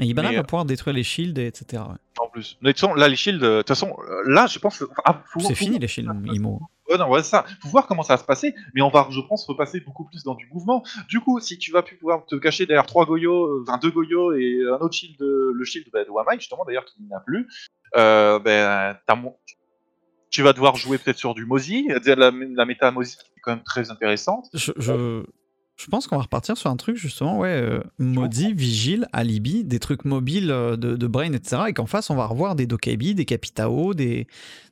Et Ibana Mais, va pouvoir détruire les shields, et etc. ouais. en plus. Mais de toute façon, là les shields, euh, de toute façon, euh, là je pense, ah, C'est fini les shields, Imo. Ouais, non, ouais, ça. Faut voir comment ça va se passer, mais on va, je pense, repasser beaucoup plus dans du mouvement. Du coup, si tu vas plus pouvoir te cacher derrière trois goyos, euh, enfin deux goyos et un autre shield, le shield bah, de Wamai, justement, d'ailleurs, qui n'a plus, euh, ben, mon- tu vas devoir jouer peut-être sur du Mozi, la, la méta Mozi qui est quand même très intéressante. Je, je, je pense qu'on va repartir sur un truc justement, ouais, euh, Maudit, Vigile, Alibi, des trucs mobiles euh, de, Brain, etc. Et qu'en face, on va revoir des Dokebi, des Capitao, des,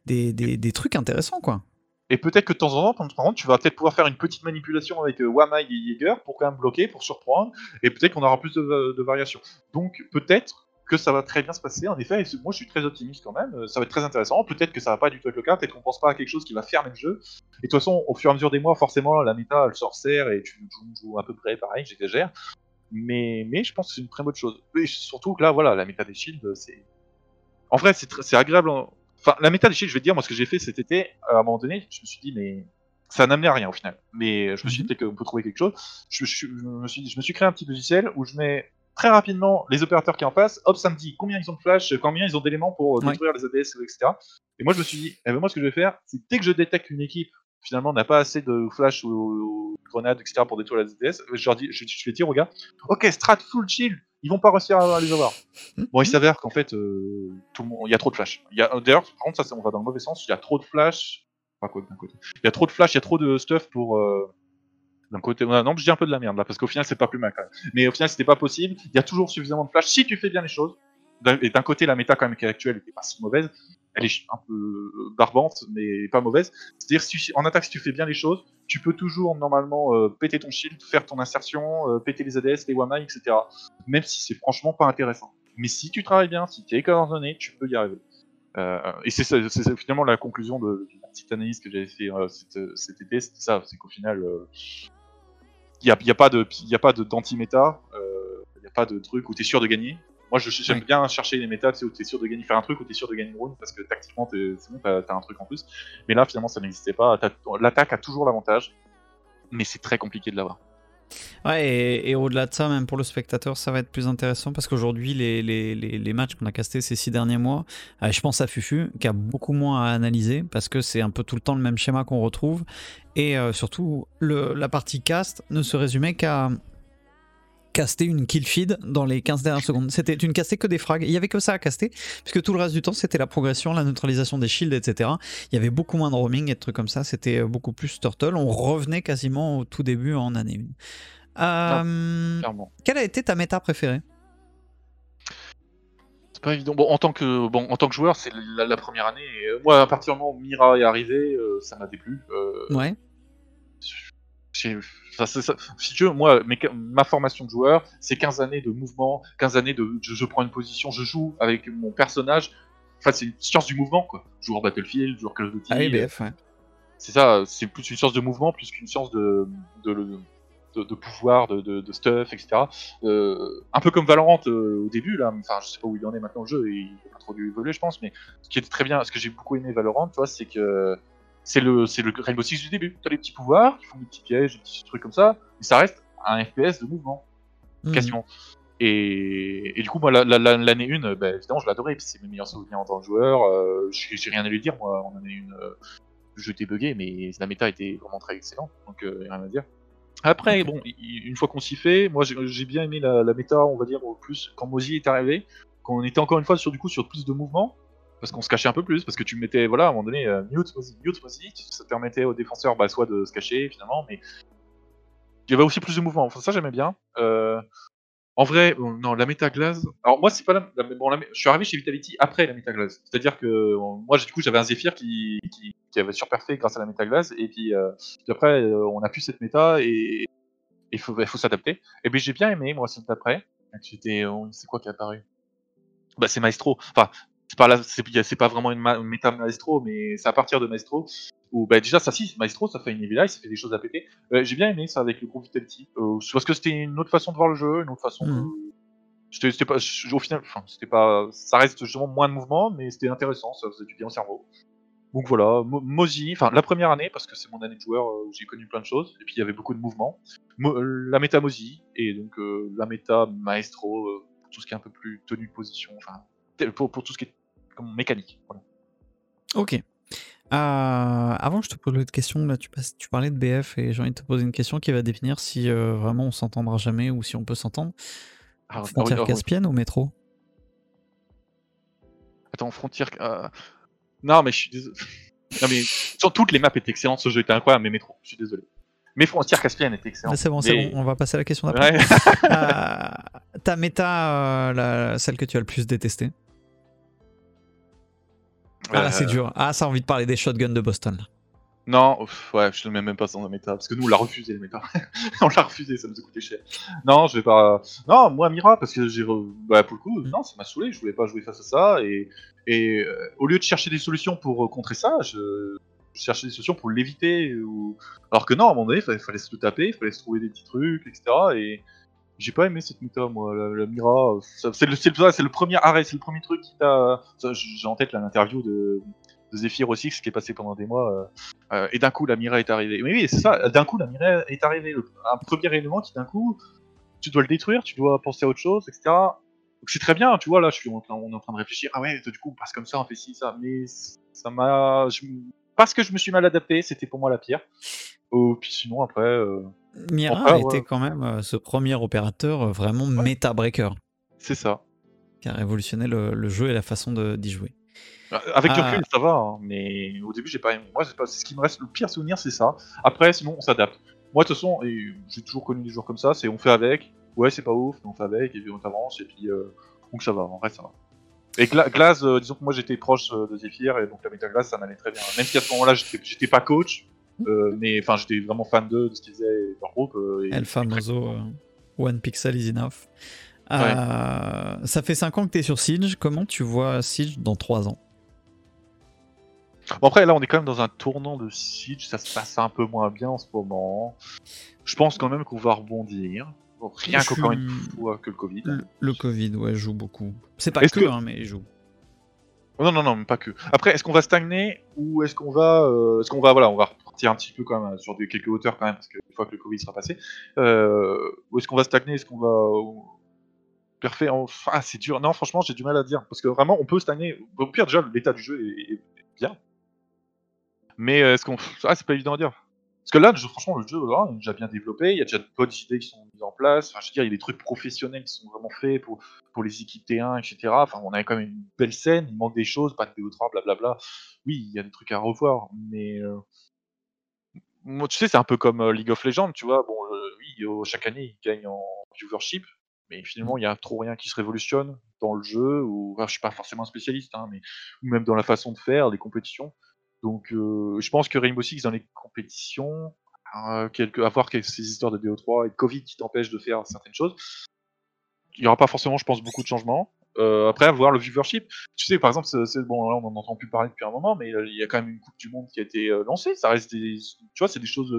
des, trucs intéressants, quoi. Et peut-être que de temps en temps, par contre, tu vas peut-être pouvoir faire une petite manipulation avec euh, Wamai et Jaeger pour quand même bloquer, pour surprendre, et peut-être qu'on aura plus de variations. Donc peut-être que ça va très bien se passer, en effet, moi je suis très optimiste quand même, euh, ça va être très intéressant, peut-être que ça va pas du tout être le cas, peut-être qu'on pense pas à quelque chose qui va fermer le jeu, et de toute façon, au fur et à mesure des mois, forcément, la méta, elle se resserre, et tu joues, à peu près pareil, j'exagère, mais, mais je pense que c'est une très bonne chose. Et surtout que là, voilà, la méta des shields, c'est... En vrai, c'est agréable. en- Enfin, la méta des shields, je vais te dire, moi, ce que j'ai fait cet été, à un moment donné, je me suis dit, mais ça n'amenait à rien au final. Mais je me suis dit Mhm. peut-être qu'on peut trouver quelque chose. Je, je- je me suis, je me suis créé un petit logiciel où je mets très rapidement les opérateurs qui en face. Hop, ça me dit combien ils ont de flash, combien ils ont d'éléments pour euh, Ouais. détruire les ADS, etc. Et moi, je me suis dit, eh ben, moi, ce que je vais faire, c'est dès que je détecte qu'une équipe finalement n'a pas assez de flash ou, ou de grenades, etc. pour détruire les ADS, je leur dis, je, je vais dire aux gars, ok, strat full shield, ils vont pas réussir à les avoir. Bon, il s'avère qu'en fait, euh, tout le monde, il y a trop de flash. D'ailleurs, par contre, ça, on va dans le mauvais sens. Il y a trop de flash. Enfin, quoi, d'un côté. Il y a trop de flash, il y a trop de stuff pour. Euh, d'un côté, ouais, non, je dis un peu de la merde là, parce qu'au final, c'est pas plus mal quand même. Mais au final, c'était pas possible. Il y a toujours suffisamment de flash si tu fais bien les choses. Et d'un côté, la méta quand même qui est actuelle était pas si mauvaise. elle est un peu euh, barbante, mais pas mauvaise. C'est-à-dire, si en attaque, si tu fais bien les choses, tu peux toujours normalement euh, péter ton shield, faire ton insertion, euh, péter les ADS, les Wamai, etc. Même si c'est franchement pas intéressant. Mais si tu travailles bien, si tu es coordonné, tu peux y arriver. et c'est finalement la conclusion de, la petite analyse que j'avais fait cet, été, c'était ça, c'est qu'au final, il n'y a, y a, pas d'anti-méta, il n'y a pas de truc où tu es sûr de gagner. Moi, j'aime bien chercher les méta, tu où t'es sûr de gagner, faire un truc, où t'es sûr de gagner une round, parce que tactiquement, c'est bon, t'as un truc en plus. Mais là, finalement, ça n'existait pas. L'attaque a toujours l'avantage, mais c'est très compliqué de l'avoir. Ouais, et, au-delà de ça, même pour le spectateur, ça va être plus intéressant parce qu'aujourd'hui, les, matchs qu'on a castés ces six derniers mois, euh, je pense à Fufu, qui a beaucoup moins à analyser parce que c'est un peu tout le temps le même schéma qu'on retrouve. Et euh, surtout, la partie cast ne se résumait qu'à caster une kill feed dans les 15 dernières secondes. C'était, tu ne castais que des frags. Il y avait que ça à caster, puisque tout le reste du temps, c'était la progression, la neutralisation des shields, etc. Il y avait beaucoup moins de roaming et de trucs comme ça. C'était euh, beaucoup plus turtle. On revenait quasiment au tout début en année 1. Euh, quelle a été ta méta préférée? C'est pas évident. Bon, en tant que bon, en tant que joueur, c'est la, première année. Euh, moi, à partir du moment où Mira est arrivé, ça m'a déplu. ouais si tu veux, moi, ma formation de joueur, c'est 15 années de mouvement, 15 années de je, prends une position, je joue avec mon personnage. Enfin, c'est une science du mouvement, quoi. Joueur Battlefield, joueur Call of Duty. Ah, c'est ça, c'est plus une science de mouvement plus qu'une science de, de, de, pouvoir, de, stuff, etc. Euh, un peu comme Valorant euh, au début, là. Enfin, je sais pas où il en est maintenant le jeu, et il a pas trop dû évoluer, je pense, mais ce qui était très bien, ce que j'ai beaucoup aimé Valorant, tu vois, c'est que c'est le, c'est le Rainbow Six du début. T'as les petits pouvoirs, qui font des petits pièges, des petits trucs comme ça, mais ça reste un FPS de mouvement, mhm. quasiment. Et, et, du coup, moi, l'année 1, bah, évidemment, je l'adorais, c'est mes meilleurs souvenirs en tant que joueur. Euh, j'ai rien à lui dire, moi, en année 1, euh, le jeu était buggé, mais la méta était vraiment très excellente, donc euh, rien à dire. Après, bon, une fois qu'on s'y fait, moi j'ai bien aimé la, la, méta, on va dire, au plus quand Mozi est arrivé, quand on était encore une fois sur du coup sur plus de mouvements, parce qu'on se cachait un peu plus, parce que tu mettais, voilà, à un moment donné, euh, mute, mute, ça permettait aux défenseurs bah, soit de se cacher finalement, mais il y avait aussi plus de mouvement. Ça j'aimais bien. Euh, en vrai, non, la métaglaze. Alors moi, c'est pas la, bon, je suis arrivé chez Vitality après la métaglaze. C'est-à-dire que moi, du coup, j'avais un Zephyr qui, qui, qui avait surperfait grâce à la métaglaze, et puis, euh, après, euh, on a pu cette méta et il faut, faut s'adapter. Et puis j'ai bien aimé moi cette après. C'était, c'est quoi qui est apparu? Bah c'est Maestro. Enfin, c'est pas c'est pas vraiment une, méta Maestro, mais c'est à partir de Maestro où bah, déjà ça si Maestro ça fait une Evil ça fait des choses à péter. Euh, j'ai bien aimé ça avec le groupe Vitality euh, parce que c'était une autre façon de voir le jeu, une autre façon. Mmh. C'était pas au final, enfin c'était pas, ça reste justement moins de mouvement, mais c'était intéressant, ça faisait du bien au cerveau. Donc voilà, Mozi, enfin la première année parce que c'est mon année de joueur euh, où j'ai connu plein de choses et puis il y avait beaucoup de mouvements. la méta Mozi et donc la méta Maestro pour tout ce qui est un peu plus tenue de position, enfin pour, pour tout ce qui est comme mécanique. Ok. Euh, avant, je te pose l'autre question. Là, tu, tu parlais de BF et j'ai envie de te poser une question qui va définir si euh, vraiment on s'entendra jamais ou si on peut s'entendre. Ah, frontière caspienne ou métro? Attends, frontière. Euh, non, mais je suis désolé. non, mais sur toutes les maps étaient excellentes. Ce jeu était incroyable, mais métro, je suis désolé. Mais frontière caspienne était excellente. C'est bon, c'est bon, on va passer à la question d'après. ta méta, celle que tu as le plus détestée ah là, c'est euh, dur. Ah, ça a envie de parler des shotguns de Boston. Non, ouais, je le mets même pas dans un méta, parce que nous on l'a refusé le méta. on l'a refusé, ça nous a coûté cher. Non, je vais pas. Non, moi Mira, parce que j'ai. Bah, pour le coup, non, ça m'a saoulé, je voulais pas jouer face à ça, et, et euh, au lieu de chercher des solutions pour euh, contrer ça, je, cherchais des solutions pour l'éviter. Alors que non, à un moment donné, il fallait, se le taper, il fallait se trouver des petits trucs, etc. Et, j'ai pas aimé cette méta, moi, la, Mira. C'est le, le, le, premier arrêt, c'est le premier truc qui t'a. J'ai en tête l'interview de, de Zephyr aussi, ce qui est passé pendant des mois. Euh, euh, et d'un coup, la Mira est arrivée. Mais oui, c'est ça, d'un coup, la Mira est arrivée. un premier élément qui, d'un coup, tu dois le détruire, tu dois penser à autre chose, etc. Donc c'est très bien, tu vois, là, je suis, on, est en train de réfléchir. Ah ouais, du coup, on passe comme ça, on fait ci, ça. Mais ça m'a. Parce que je me suis mal adapté, c'était pour moi la pire. Oh, puis sinon, après. Euh, Mira a été quand même euh, ce premier opérateur euh, vraiment méta breaker. C'est ça. Qui a révolutionné le, jeu et la façon d'y jouer. Bah, avec le recul, ça va, hein, mais au début, j'ai pas aimé. Moi, c'est pas... ce qui me reste le pire souvenir, c'est ça. Après, sinon, on s'adapte. Moi, de toute façon, j'ai toujours connu des jours comme ça, c'est on fait avec. Ouais, c'est pas ouf, mais on fait avec, et puis on avance, et puis donc ça va, en vrai, ça va. Et Glass, euh, disons que moi j'étais proche euh, de Zephyr et donc la Metal Glass ça m'allait très bien. Même si à ce moment-là j'étais pas coach, mais enfin j'étais vraiment fan d'eux, de ce qu'ils faisaient leur groupe. El Famoso, One Pixel is enough. Ça fait 5 ans que tu es sur Siege. Comment tu vois Siege dans 3 ans? Bon après là on est quand même dans un tournant de Siege, ça se passe un peu moins bien en ce moment. Je pense quand même qu'on va rebondir. Rien qu'encore une fois que le Covid. Le, Covid, ouais, joue beaucoup. C'est pas que, Hein, mais il joue. Non, non, non, pas que. Après, est-ce qu'on va stagner ou est-ce qu'on va, euh, est-ce qu'on va, voilà, on va repartir un petit peu quand même sur des, quelques hauteurs quand même parce que une fois que le Covid sera passé, euh, ou est-ce qu'on va stagner, est-ce qu'on va parfait, enfin, ah, c'est dur. Non, franchement, j'ai du mal à dire parce que vraiment, on peut stagner. Au pire, déjà, l'état du jeu est bien. Mais euh, est-ce qu'on. Ah, c'est pas évident à dire. Parce que là, franchement, le jeu est déjà bien développé, il y a déjà de bonnes idées qui sont mises en place. Enfin, je veux dire, il y a des trucs professionnels qui sont vraiment faits pour, pour les équipes T1, etc. Enfin, on avait quand même une belle scène, il manque des choses, pas de BO3, blablabla. Oui, il y a des trucs à revoir, mais. Euh, moi, tu sais, c'est un peu comme euh, League of Legends, tu vois. Bon, oui, chaque année, ils gagnent en viewership, mais finalement, il y a trop rien qui se révolutionne dans le jeu, ou. Enfin, je suis pas forcément un spécialiste, hein, mais. Ou même dans la façon de faire, les compétitions. Donc, euh, je pense que Rainbow Six dans les compétitions, euh, quelque, à voir ces histoires de BO3 et Covid qui t'empêchent de faire certaines choses, il n'y aura pas forcément, je pense, beaucoup de changements. Euh, après, voir le viewership. Tu sais, par exemple, bon, on n'en entend plus parler depuis un moment, mais il y a quand même une Coupe du Monde qui a été lancée. Ça reste des, tu vois, c'est des choses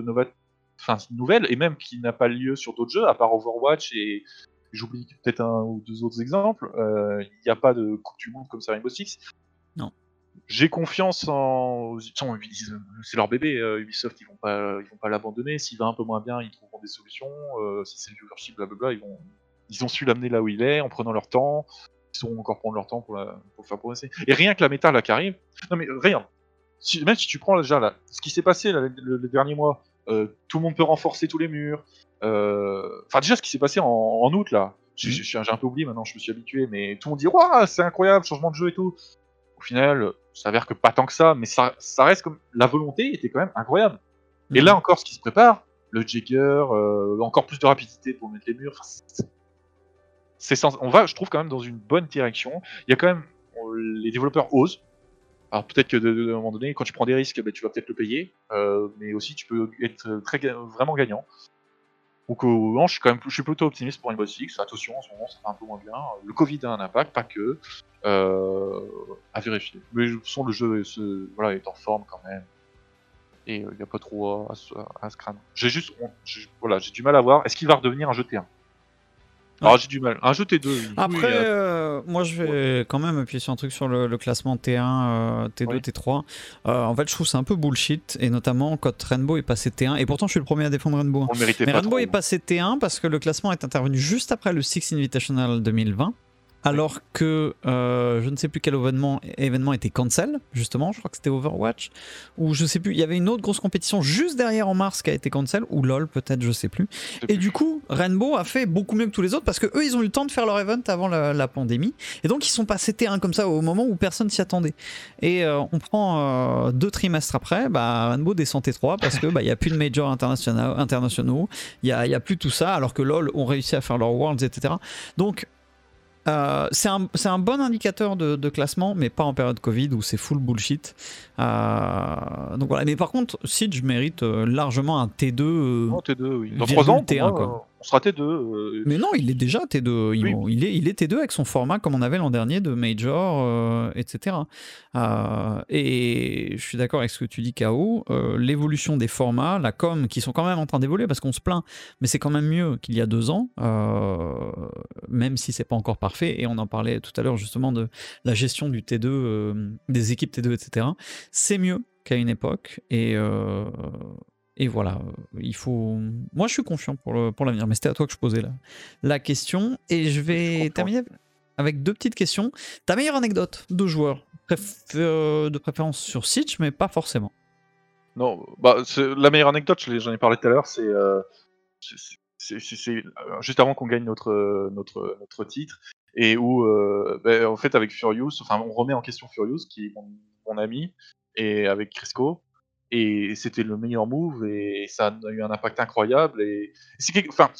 enfin, nouvelles et même qui n'a pas lieu sur d'autres jeux, à part Overwatch et j'oublie peut-être un ou deux autres exemples. Il n'y a pas de Coupe du Monde comme ça Rainbow Six. Non j'ai confiance en. C'est leur bébé, euh, Ubisoft, ils vont pas, ils vont pas l'abandonner. S'il va un peu moins bien, ils trouveront des solutions. Euh, si c'est le viewership, blablabla, ils vont, ils ont su l'amener là où il est en prenant leur temps. Ils sauront encore prendre leur temps pour, la, pour le faire progresser. Et rien que la méta là qui arrive. Non mais rien. Si, même si tu prends déjà là, ce qui s'est passé là, le, dernier mois, euh, tout le monde peut renforcer tous les murs. Enfin déjà ce qui s'est passé en, en, août là. J'ai un peu oublié maintenant, je me suis habitué, mais tout le monde dit Waouh, c'est incroyable, changement de jeu et tout. Au final, s'avère que pas tant que ça, mais ça, ça reste comme. La volonté était quand même incroyable. Et là mhm. encore, ce qui se prépare, le Jagger, euh, encore plus de rapidité pour mettre les murs. C'est sens... On va, je trouve, quand même dans une bonne direction. Il y a quand même. Les développeurs osent. Alors peut-être que de, un moment donné, quand tu prends des risques, ben, tu vas peut-être le payer, euh, mais aussi tu peux être très, vraiment gagnant. Donc euh, je suis quand même je suis plutôt optimiste pour Rainbow Six. Attention, en ce moment ça va un peu moins bien. Le Covid a un impact, pas que. Euh, à vérifier. Mais de toute le jeu est en forme quand même. Et il euh, n'y a pas trop à, se craindre. J'ai juste voilà, j'ai du mal à voir. Est-ce qu'il va redevenir un jeu T1 alors j'ai du mal. Jeu T2. Après, euh, moi je vais quand même appuyer sur un truc sur le, classement T1, T2, T3. en fait, je trouve c'est un peu bullshit, et notamment quand Rainbow est passé T1. Et pourtant, je suis le premier à défendre Rainbow. Hein. Mais Rainbow est passé T1 parce que le classement est intervenu juste après le Six Invitational 2020 alors que euh, je ne sais plus quel événement, événement était cancel, justement, je crois que c'était Overwatch, ou je sais plus, il y avait une autre grosse compétition juste derrière en mars qui a été cancel, ou LOL peut-être, je sais plus. Et du coup, Rainbow a fait beaucoup mieux que tous les autres parce que eux, ils ont eu le temps de faire leur event avant la, pandémie, et donc ils sont passés terrain comme ça au moment où personne s'y attendait. Et euh, on prend euh, deux trimestres après, bah, Rainbow descend T3 parce que bah, il n'y a plus de majors internationaux, il n'y a, y a plus tout ça, alors que LOL ont réussi à faire leur Worlds, etc. Donc euh, c'est un, bon indicateur de, classement, mais pas en période Covid où c'est full bullshit. Euh, donc voilà. Mais par contre, Siege mérite euh, largement un T2. T2, oui. Dans 3 ans, T1, quoi on sera T2. Euh, mais non, il est déjà T2. Il, est, il est T2 avec son format comme on avait l'an dernier de Major, euh, etc. Euh, et je suis d'accord avec ce que tu dis, KO. L'évolution des formats, la com, qui sont quand même en train d'évoluer parce qu'on se plaint, mais c'est quand même mieux qu'il y a deux ans, même si c'est pas encore parfait. Et on en parlait tout à l'heure justement de la gestion du T2, des équipes T2, etc. C'est mieux qu'à une époque. Et et voilà, il faut. Moi, je suis confiant pour, pour l'avenir, mais c'était à toi que je posais la, la question. Et je vais terminer avec deux petites questions. Ta meilleure anecdote de joueur euh, de préférence sur Siege, mais pas forcément. Non, bah, la meilleure anecdote, j'en ai parlé tout à l'heure, c'est euh, c'est euh, juste avant qu'on gagne notre, notre, notre titre, et où, ben, en fait, avec Furious, enfin, on remet en question Furious, qui est mon, mon ami, et avec Crisco, et c'était le meilleur move et ça a eu un impact incroyable et c'est enfin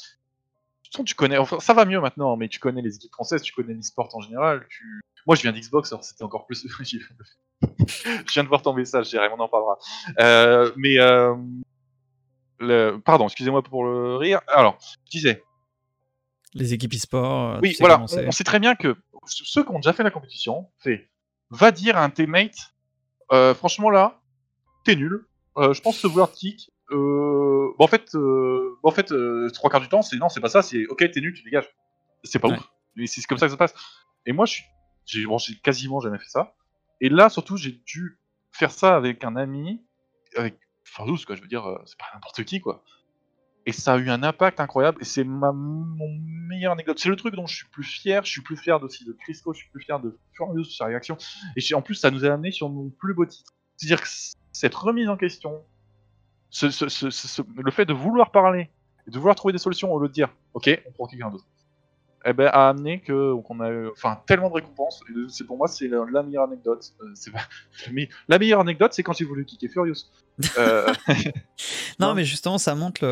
tu, connais, enfin, ça va mieux maintenant, mais tu connais les équipes françaises, tu connais l'e-sport en général. Tu... Moi, je viens d'Xbox, alors c'était encore plus. je viens de voir ton message, Jérémy, on en parlera. Euh, mais, euh, le... pardon, excusez-moi pour le rire. Alors, je disais. Les équipes e-sport. euh, Oui, voilà, on, on sait très bien que ceux qui ont déjà fait la compétition, va dire à un teammate, euh, franchement là, t'es nul. Euh, je pense ce vouloir kick. Euh, bon, en fait, euh, bon, en fait, euh, trois quarts du temps, c'est non, c'est pas ça. C'est ok, t'es nul, tu dégages. C'est pas Ouais. ouf. Mais c'est comme ça que ça se passe. Et moi, j'ai, bon, quasiment jamais fait ça. Et là, surtout, j'ai dû faire ça avec un ami, avec Farouz, quoi. Je veux dire, c'est pas n'importe qui, quoi. Et ça a eu un impact incroyable. Et c'est ma mon meilleure anecdote. C'est le truc dont je suis plus fier. Je suis plus fier aussi de Crisco. Je suis plus fier de Furious sa réaction. Et en plus, ça nous a amené sur mon plus beau titre. C'est-à-dire que cette remise en question, ce, ce- ce- ce- ce- le fait de vouloir parler, et de vouloir trouver des solutions au lieu de dire, ok, on prend quelqu'un d'autre, eh ben, a amené que qu'on a eu, enfin, tellement de récompenses. Et c'est pour moi, c'est la, la meilleure anecdote. Euh, c'est mais la meilleure anecdote, c'est quand j'ai voulu kicker Furious. Euh, Non, mais justement, ça montre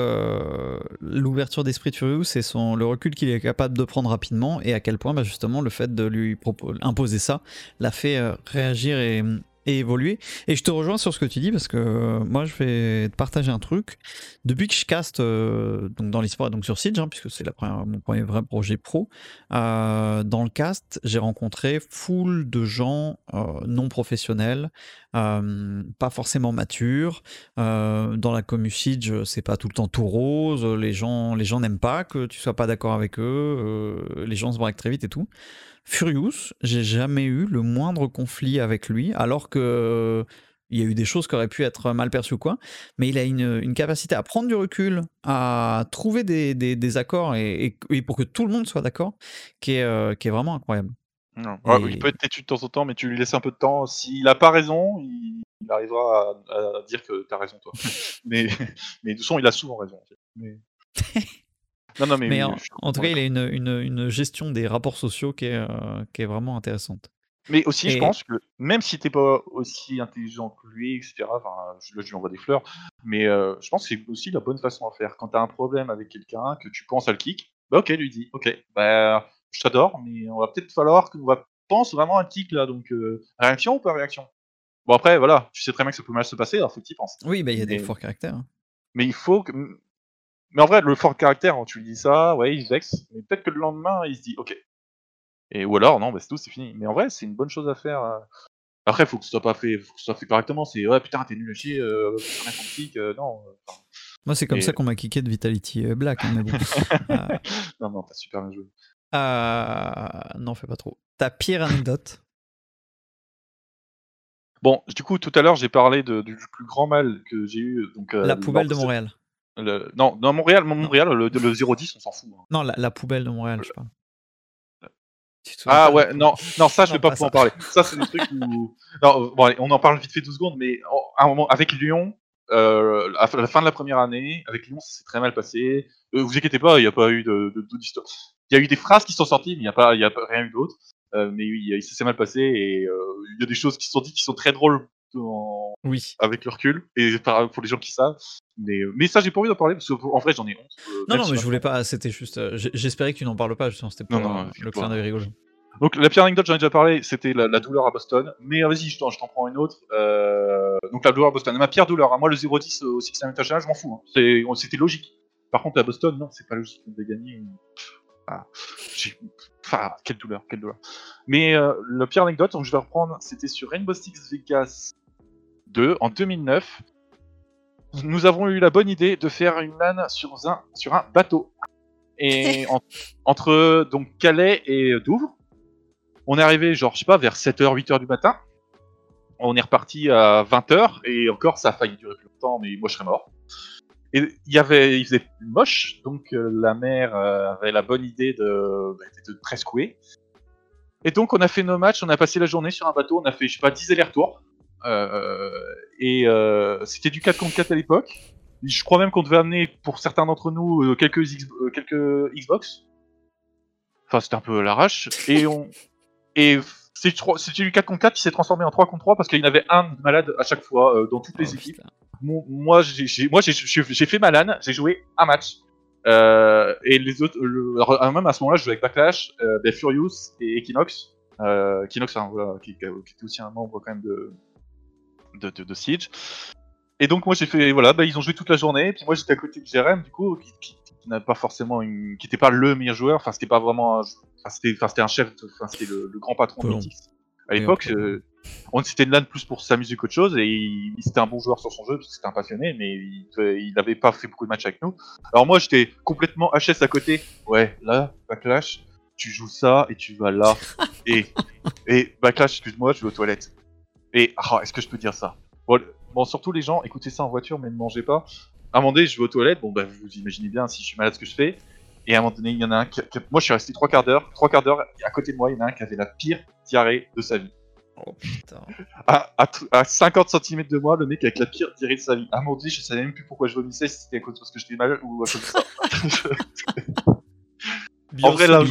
l'ouverture d'esprit de Furious et son, le recul qu'il est capable de prendre rapidement et à quel point, bah, justement, le fait de lui imposer ça l'a fait euh, réagir et, et évoluer. Et je te rejoins sur ce que tu dis parce que euh, moi, je vais te partager un truc. Depuis que je caste euh, donc dans l'e-sport et donc sur Siege, hein, puisque c'est mon premier vrai projet pro, euh, dans le cast, j'ai rencontré full de gens euh, non professionnels, pas forcément matures. Dans la commu Siege, c'est pas tout le temps tout rose. Les gens, les gens n'aiment pas que tu sois pas d'accord avec eux. les gens se braquent très vite et tout. Furious, j'ai jamais eu le moindre conflit avec lui, alors que euh, il y a eu des choses qui auraient pu être mal perçues ou quoi. Mais il a une, une capacité à prendre du recul, à trouver des, des- des accords et, et- et pour que tout le monde soit d'accord, qui est, euh, qui est vraiment incroyable. non. Ouais, Il peut être têtu de temps en temps, mais tu lui laisses un peu de temps. S'il a pas raison, il, il arrivera à, à dire que t'as raison, toi. mais, mais de toute façon, il a souvent raison. Mais... non, non, mais, Mais oui, en, tout cas, il a une, une- une gestion des rapports sociaux qui est, euh, qui est vraiment intéressante. Mais aussi, je pense que même si t'es pas aussi intelligent que lui, etc., enfin, je, là, je lui envoie des fleurs, mais euh, je pense que c'est aussi la bonne façon à faire. Quand t'as un problème avec quelqu'un, que tu penses à le kick, bah ok, lui dis, ok, bah je t'adore, mais on va peut-être falloir qu'on va pense vraiment à un kick là, donc euh, réaction ou pas réaction? Bon après, voilà, tu sais très bien que ça peut mal se passer, alors faut que tu y penses. Oui, bah, il y a des Mais- forts caractères. hein. Mais il faut que... Mais en vrai, le fort caractère, tu lui dis ça, ouais, il se vexe, mais peut-être que le lendemain, il se dit, ok. Et, ou alors, non, bah, c'est tout, c'est fini. Mais en vrai, c'est une bonne chose à faire. euh. Après, faut que ce soit pas fait, faut que ce soit fait correctement. C'est, ouais, putain, t'es nul à chier, euh, kick, euh, non. euh, Moi, c'est comme Et- ça qu'on m'a kické de Vitality euh, Black. hein, mais bon. Non, non, t'as super bien joué. euh, non, fais pas trop. Ta pire anecdote? Bon, du coup, tout à l'heure, j'ai parlé de- du plus grand mal que j'ai eu. Donc, La poubelle de Montréal. Le- Non, dans Montréal, Montréal, le, le 010, on s'en fout. hein. Non, la, la poubelle de Montréal, je souviens Ah pas de ouais, non, non, ça je Non, vais pas pouvoir en parler. Ça c'est des trucs où. Non, euh, bon, allez, on en parle vite fait 12 secondes, mais à un moment, avec Lyon, euh, à la fin de la première année, avec Lyon, ça s'est très mal passé. Euh, vous inquiétez pas, il n'y a pas eu de, de, de- d'histoire. Il y a eu des phrases qui sont sorties, mais il n'y a, pas- il y a rien eu d'autre. Euh, mais oui, ça s'est mal passé et euh, il y a des choses qui sont dites qui sont très drôles en- Oui. avec le recul, et par- pour les gens qui savent. Mais, euh, mais ça, j'ai pas envie d'en parler parce qu'en vrai, j'en ai honte. euh, Non, non, si mais ma- je voulais pas. C'était juste. euh, J'espérais que tu n'en parles pas, justement. C'était Non, non, euh, le clin pas. d'œil rigolo. Donc la pire anecdote, j'en ai déjà parlé, c'était la, la douleur à Boston. Mais vas-y, je t'en prends une autre. Euh, donc la douleur à Boston. Ma pire douleur, hein, moi le 0-10 au Six International, je m'en fous. hein. C'était logique. Par contre à Boston, non, c'est pas logique. On devait gagner. Ah, enfin, quelle douleur, quelle douleur. Mais euh, la pire anecdote, donc je vais reprendre, c'était sur Rainbow Six Vegas 2 en 2009. Nous avons eu la bonne idée de faire une LAN sur un, sur un bateau. Et en- entre donc Calais et Douvres. On est arrivé, genre, je sais pas, vers 7h, 8h du matin. On est reparti à 20h, et encore, ça a failli durer plus longtemps, mais moi je serais mort. Et il y avait, il faisait moche, donc euh, la mère euh, avait la bonne idée de, bah, de secouer. Et donc on a fait nos matchs, on a passé la journée sur un bateau, on a fait, je sais pas, 10 allers-retours. Euh, et c'était du 4 contre 4 à l'époque. Je crois même qu'on devait amener, pour certains d'entre nous, quelques, X- quelques Xbox. Enfin, c'était un peu l'arrache. Et on. Et c'était du 4 contre 4 qui s'est transformé en 3 contre 3 parce qu'il y en avait un malade à chaque fois euh, dans toutes les Oh, équipes. Mon- moi, j'ai fait ma LAN, j'ai joué un match. Euh, et les autres, le- alors, euh, même à ce moment-là, je jouais avec Backlash, euh, ben, Furious et Equinox. Equinox, hein, voilà, qui, qui était aussi un membre quand même de, de, de, de Siege. Et donc moi j'ai fait, voilà, bah, ils ont joué toute la journée, et puis moi j'étais à côté de Jérém, du coup, qui, qui, qui n'a pas forcément une, qui était pas le meilleur joueur, enfin c'était pas vraiment, un, c'était, un chef, de- c'était le, le grand patron de. Mythics. À l'époque, euh, on c'était une LAN plus pour s'amuser qu'autre chose, et il, il- c'était un bon joueur sur son jeu, parce que c'était un passionné, mais il, n'avait pas fait beaucoup de matchs avec nous. Alors moi j'étais complètement HS à côté, ouais, là, Backlash, tu joues ça, et tu vas là, et, et Backlash, excuse-moi, je vais aux toilettes. Et, ah, est-ce que je peux dire ça? Bon, surtout les gens, écoutez ça en voiture, mais ne mangez pas. À un moment donné, je vais aux toilettes, bon, bah, vous imaginez bien si je suis malade ce que je fais. Et à un moment donné, il y en a un qui. qui- Moi, je suis resté trois quarts d'heure. Trois quarts d'heure, et à côté de moi, il y en a un qui avait la pire diarrhée de sa vie. Oh putain. À, à, tr- à 50 cm de moi, le mec avec la pire diarrhée de sa vie. À un moment donné, je savais même plus pourquoi je vomissais, si c'était à cause parce que j'étais malade ou à cause de ça. En vrai, là,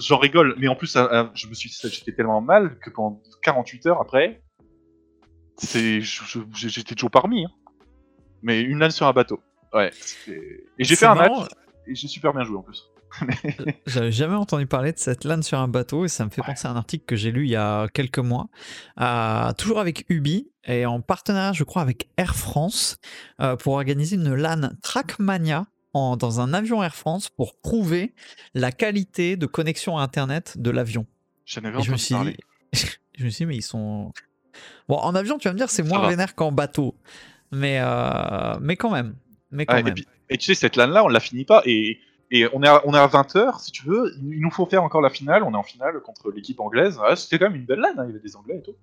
J'en rigole, mais en plus, euh, euh, je me suis, j'étais tellement mal que pendant 48 heures après, c'est, je- je- j'étais toujours parmi. Hein. Mais une LAN sur un bateau. Ouais. c'était- Et j'ai fait un match et j'ai super bien joué en plus. J'avais jamais entendu parler de cette LAN sur un bateau et ça me fait Ouais. penser à un article que j'ai lu il y a quelques mois, euh, toujours avec Ubi et en partenariat, je crois, avec Air France euh, pour organiser une LAN Trackmania en- dans un avion Air France pour prouver la qualité de connexion à Internet de l'avion. Je me entendu suis parler. dit, je me suis dit, mais ils sont. Bon, en avion, tu vas me dire, c'est moins vénère qu'en bateau, mais euh, mais quand même, mais quand Ouais, et, même. puis- et tu sais, cette LAN là, on la finit pas et, et on est à, à 20h, si tu veux. Il, nous faut faire encore la finale. On est en finale contre l'équipe anglaise. Ah, C'était quand même une belle LAN, hein, il y avait des anglais et tout.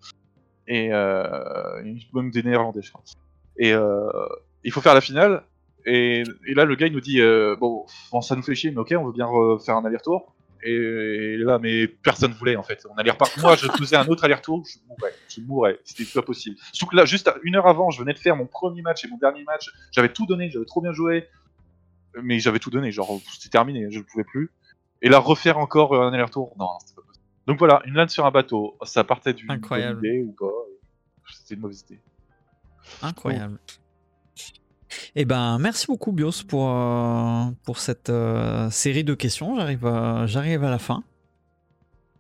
Et euh, même des néerlandais, je crois. Et euh, il faut faire la finale. Et, et là, le gars, il nous dit euh, bon, ça nous fait chier, mais ok, on veut bien faire un aller-retour. Et, là, mais personne voulait en fait. On allait repartir. Moi, je faisais un autre aller-retour, je mourrais. Je mourrais. C'était pas possible. Surtout que là, juste une heure avant, je venais de faire mon premier match et mon dernier match. J'avais tout donné, j'avais trop bien joué. Mais j'avais tout donné, genre, c'était terminé, je ne pouvais plus. Et là, refaire encore un aller-retour, non, c'était pas possible. Donc voilà, une LAN sur un bateau, ça partait d'une bonne Incroyable. idée ou pas. C'était une mauvaise idée. Incroyable. Eh ben, merci beaucoup Bios pour, euh, pour cette euh, série de questions. J'arrive à, j'arrive à la fin.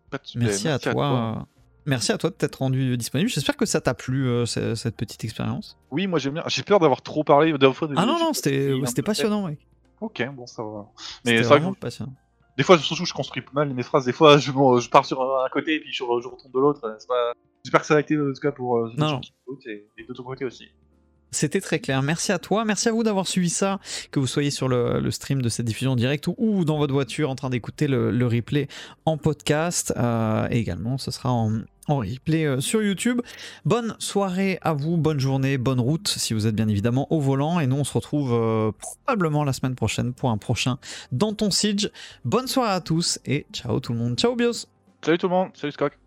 Pas de- Merci, ben, à, toi. euh, Merci à toi de t'être rendu disponible. J'espère que ça t'a plu euh, ce- cette petite expérience. Oui, moi j'aime bien. J'ai peur d'avoir trop parlé. des- Ah non non, c'était c'était passionnant. mec. Ok, bon, ça va. Mais c'est vrai que passionnant. des fois, surtout, je construis pas mal mes phrases. Des fois, je, bon, je pars sur un côté et puis je, je retourne de l'autre. Pas- J'espère que ça a été le cas pour euh, les Non, et, et de ton côté aussi. C'était très clair. Merci à toi. Merci à vous d'avoir suivi ça, que vous soyez sur le, le stream de cette diffusion en direct ou, ou dans votre voiture en train d'écouter le, le replay en podcast. Euh, et également, ce sera en, en replay euh, sur YouTube. Bonne soirée à vous, bonne journée, bonne route si vous êtes bien évidemment au volant. Et nous, on se retrouve euh, probablement la semaine prochaine pour un prochain Dans ton Siege. Bonne soirée à tous et ciao tout le monde. Ciao Bios Salut tout le monde, salut Scott.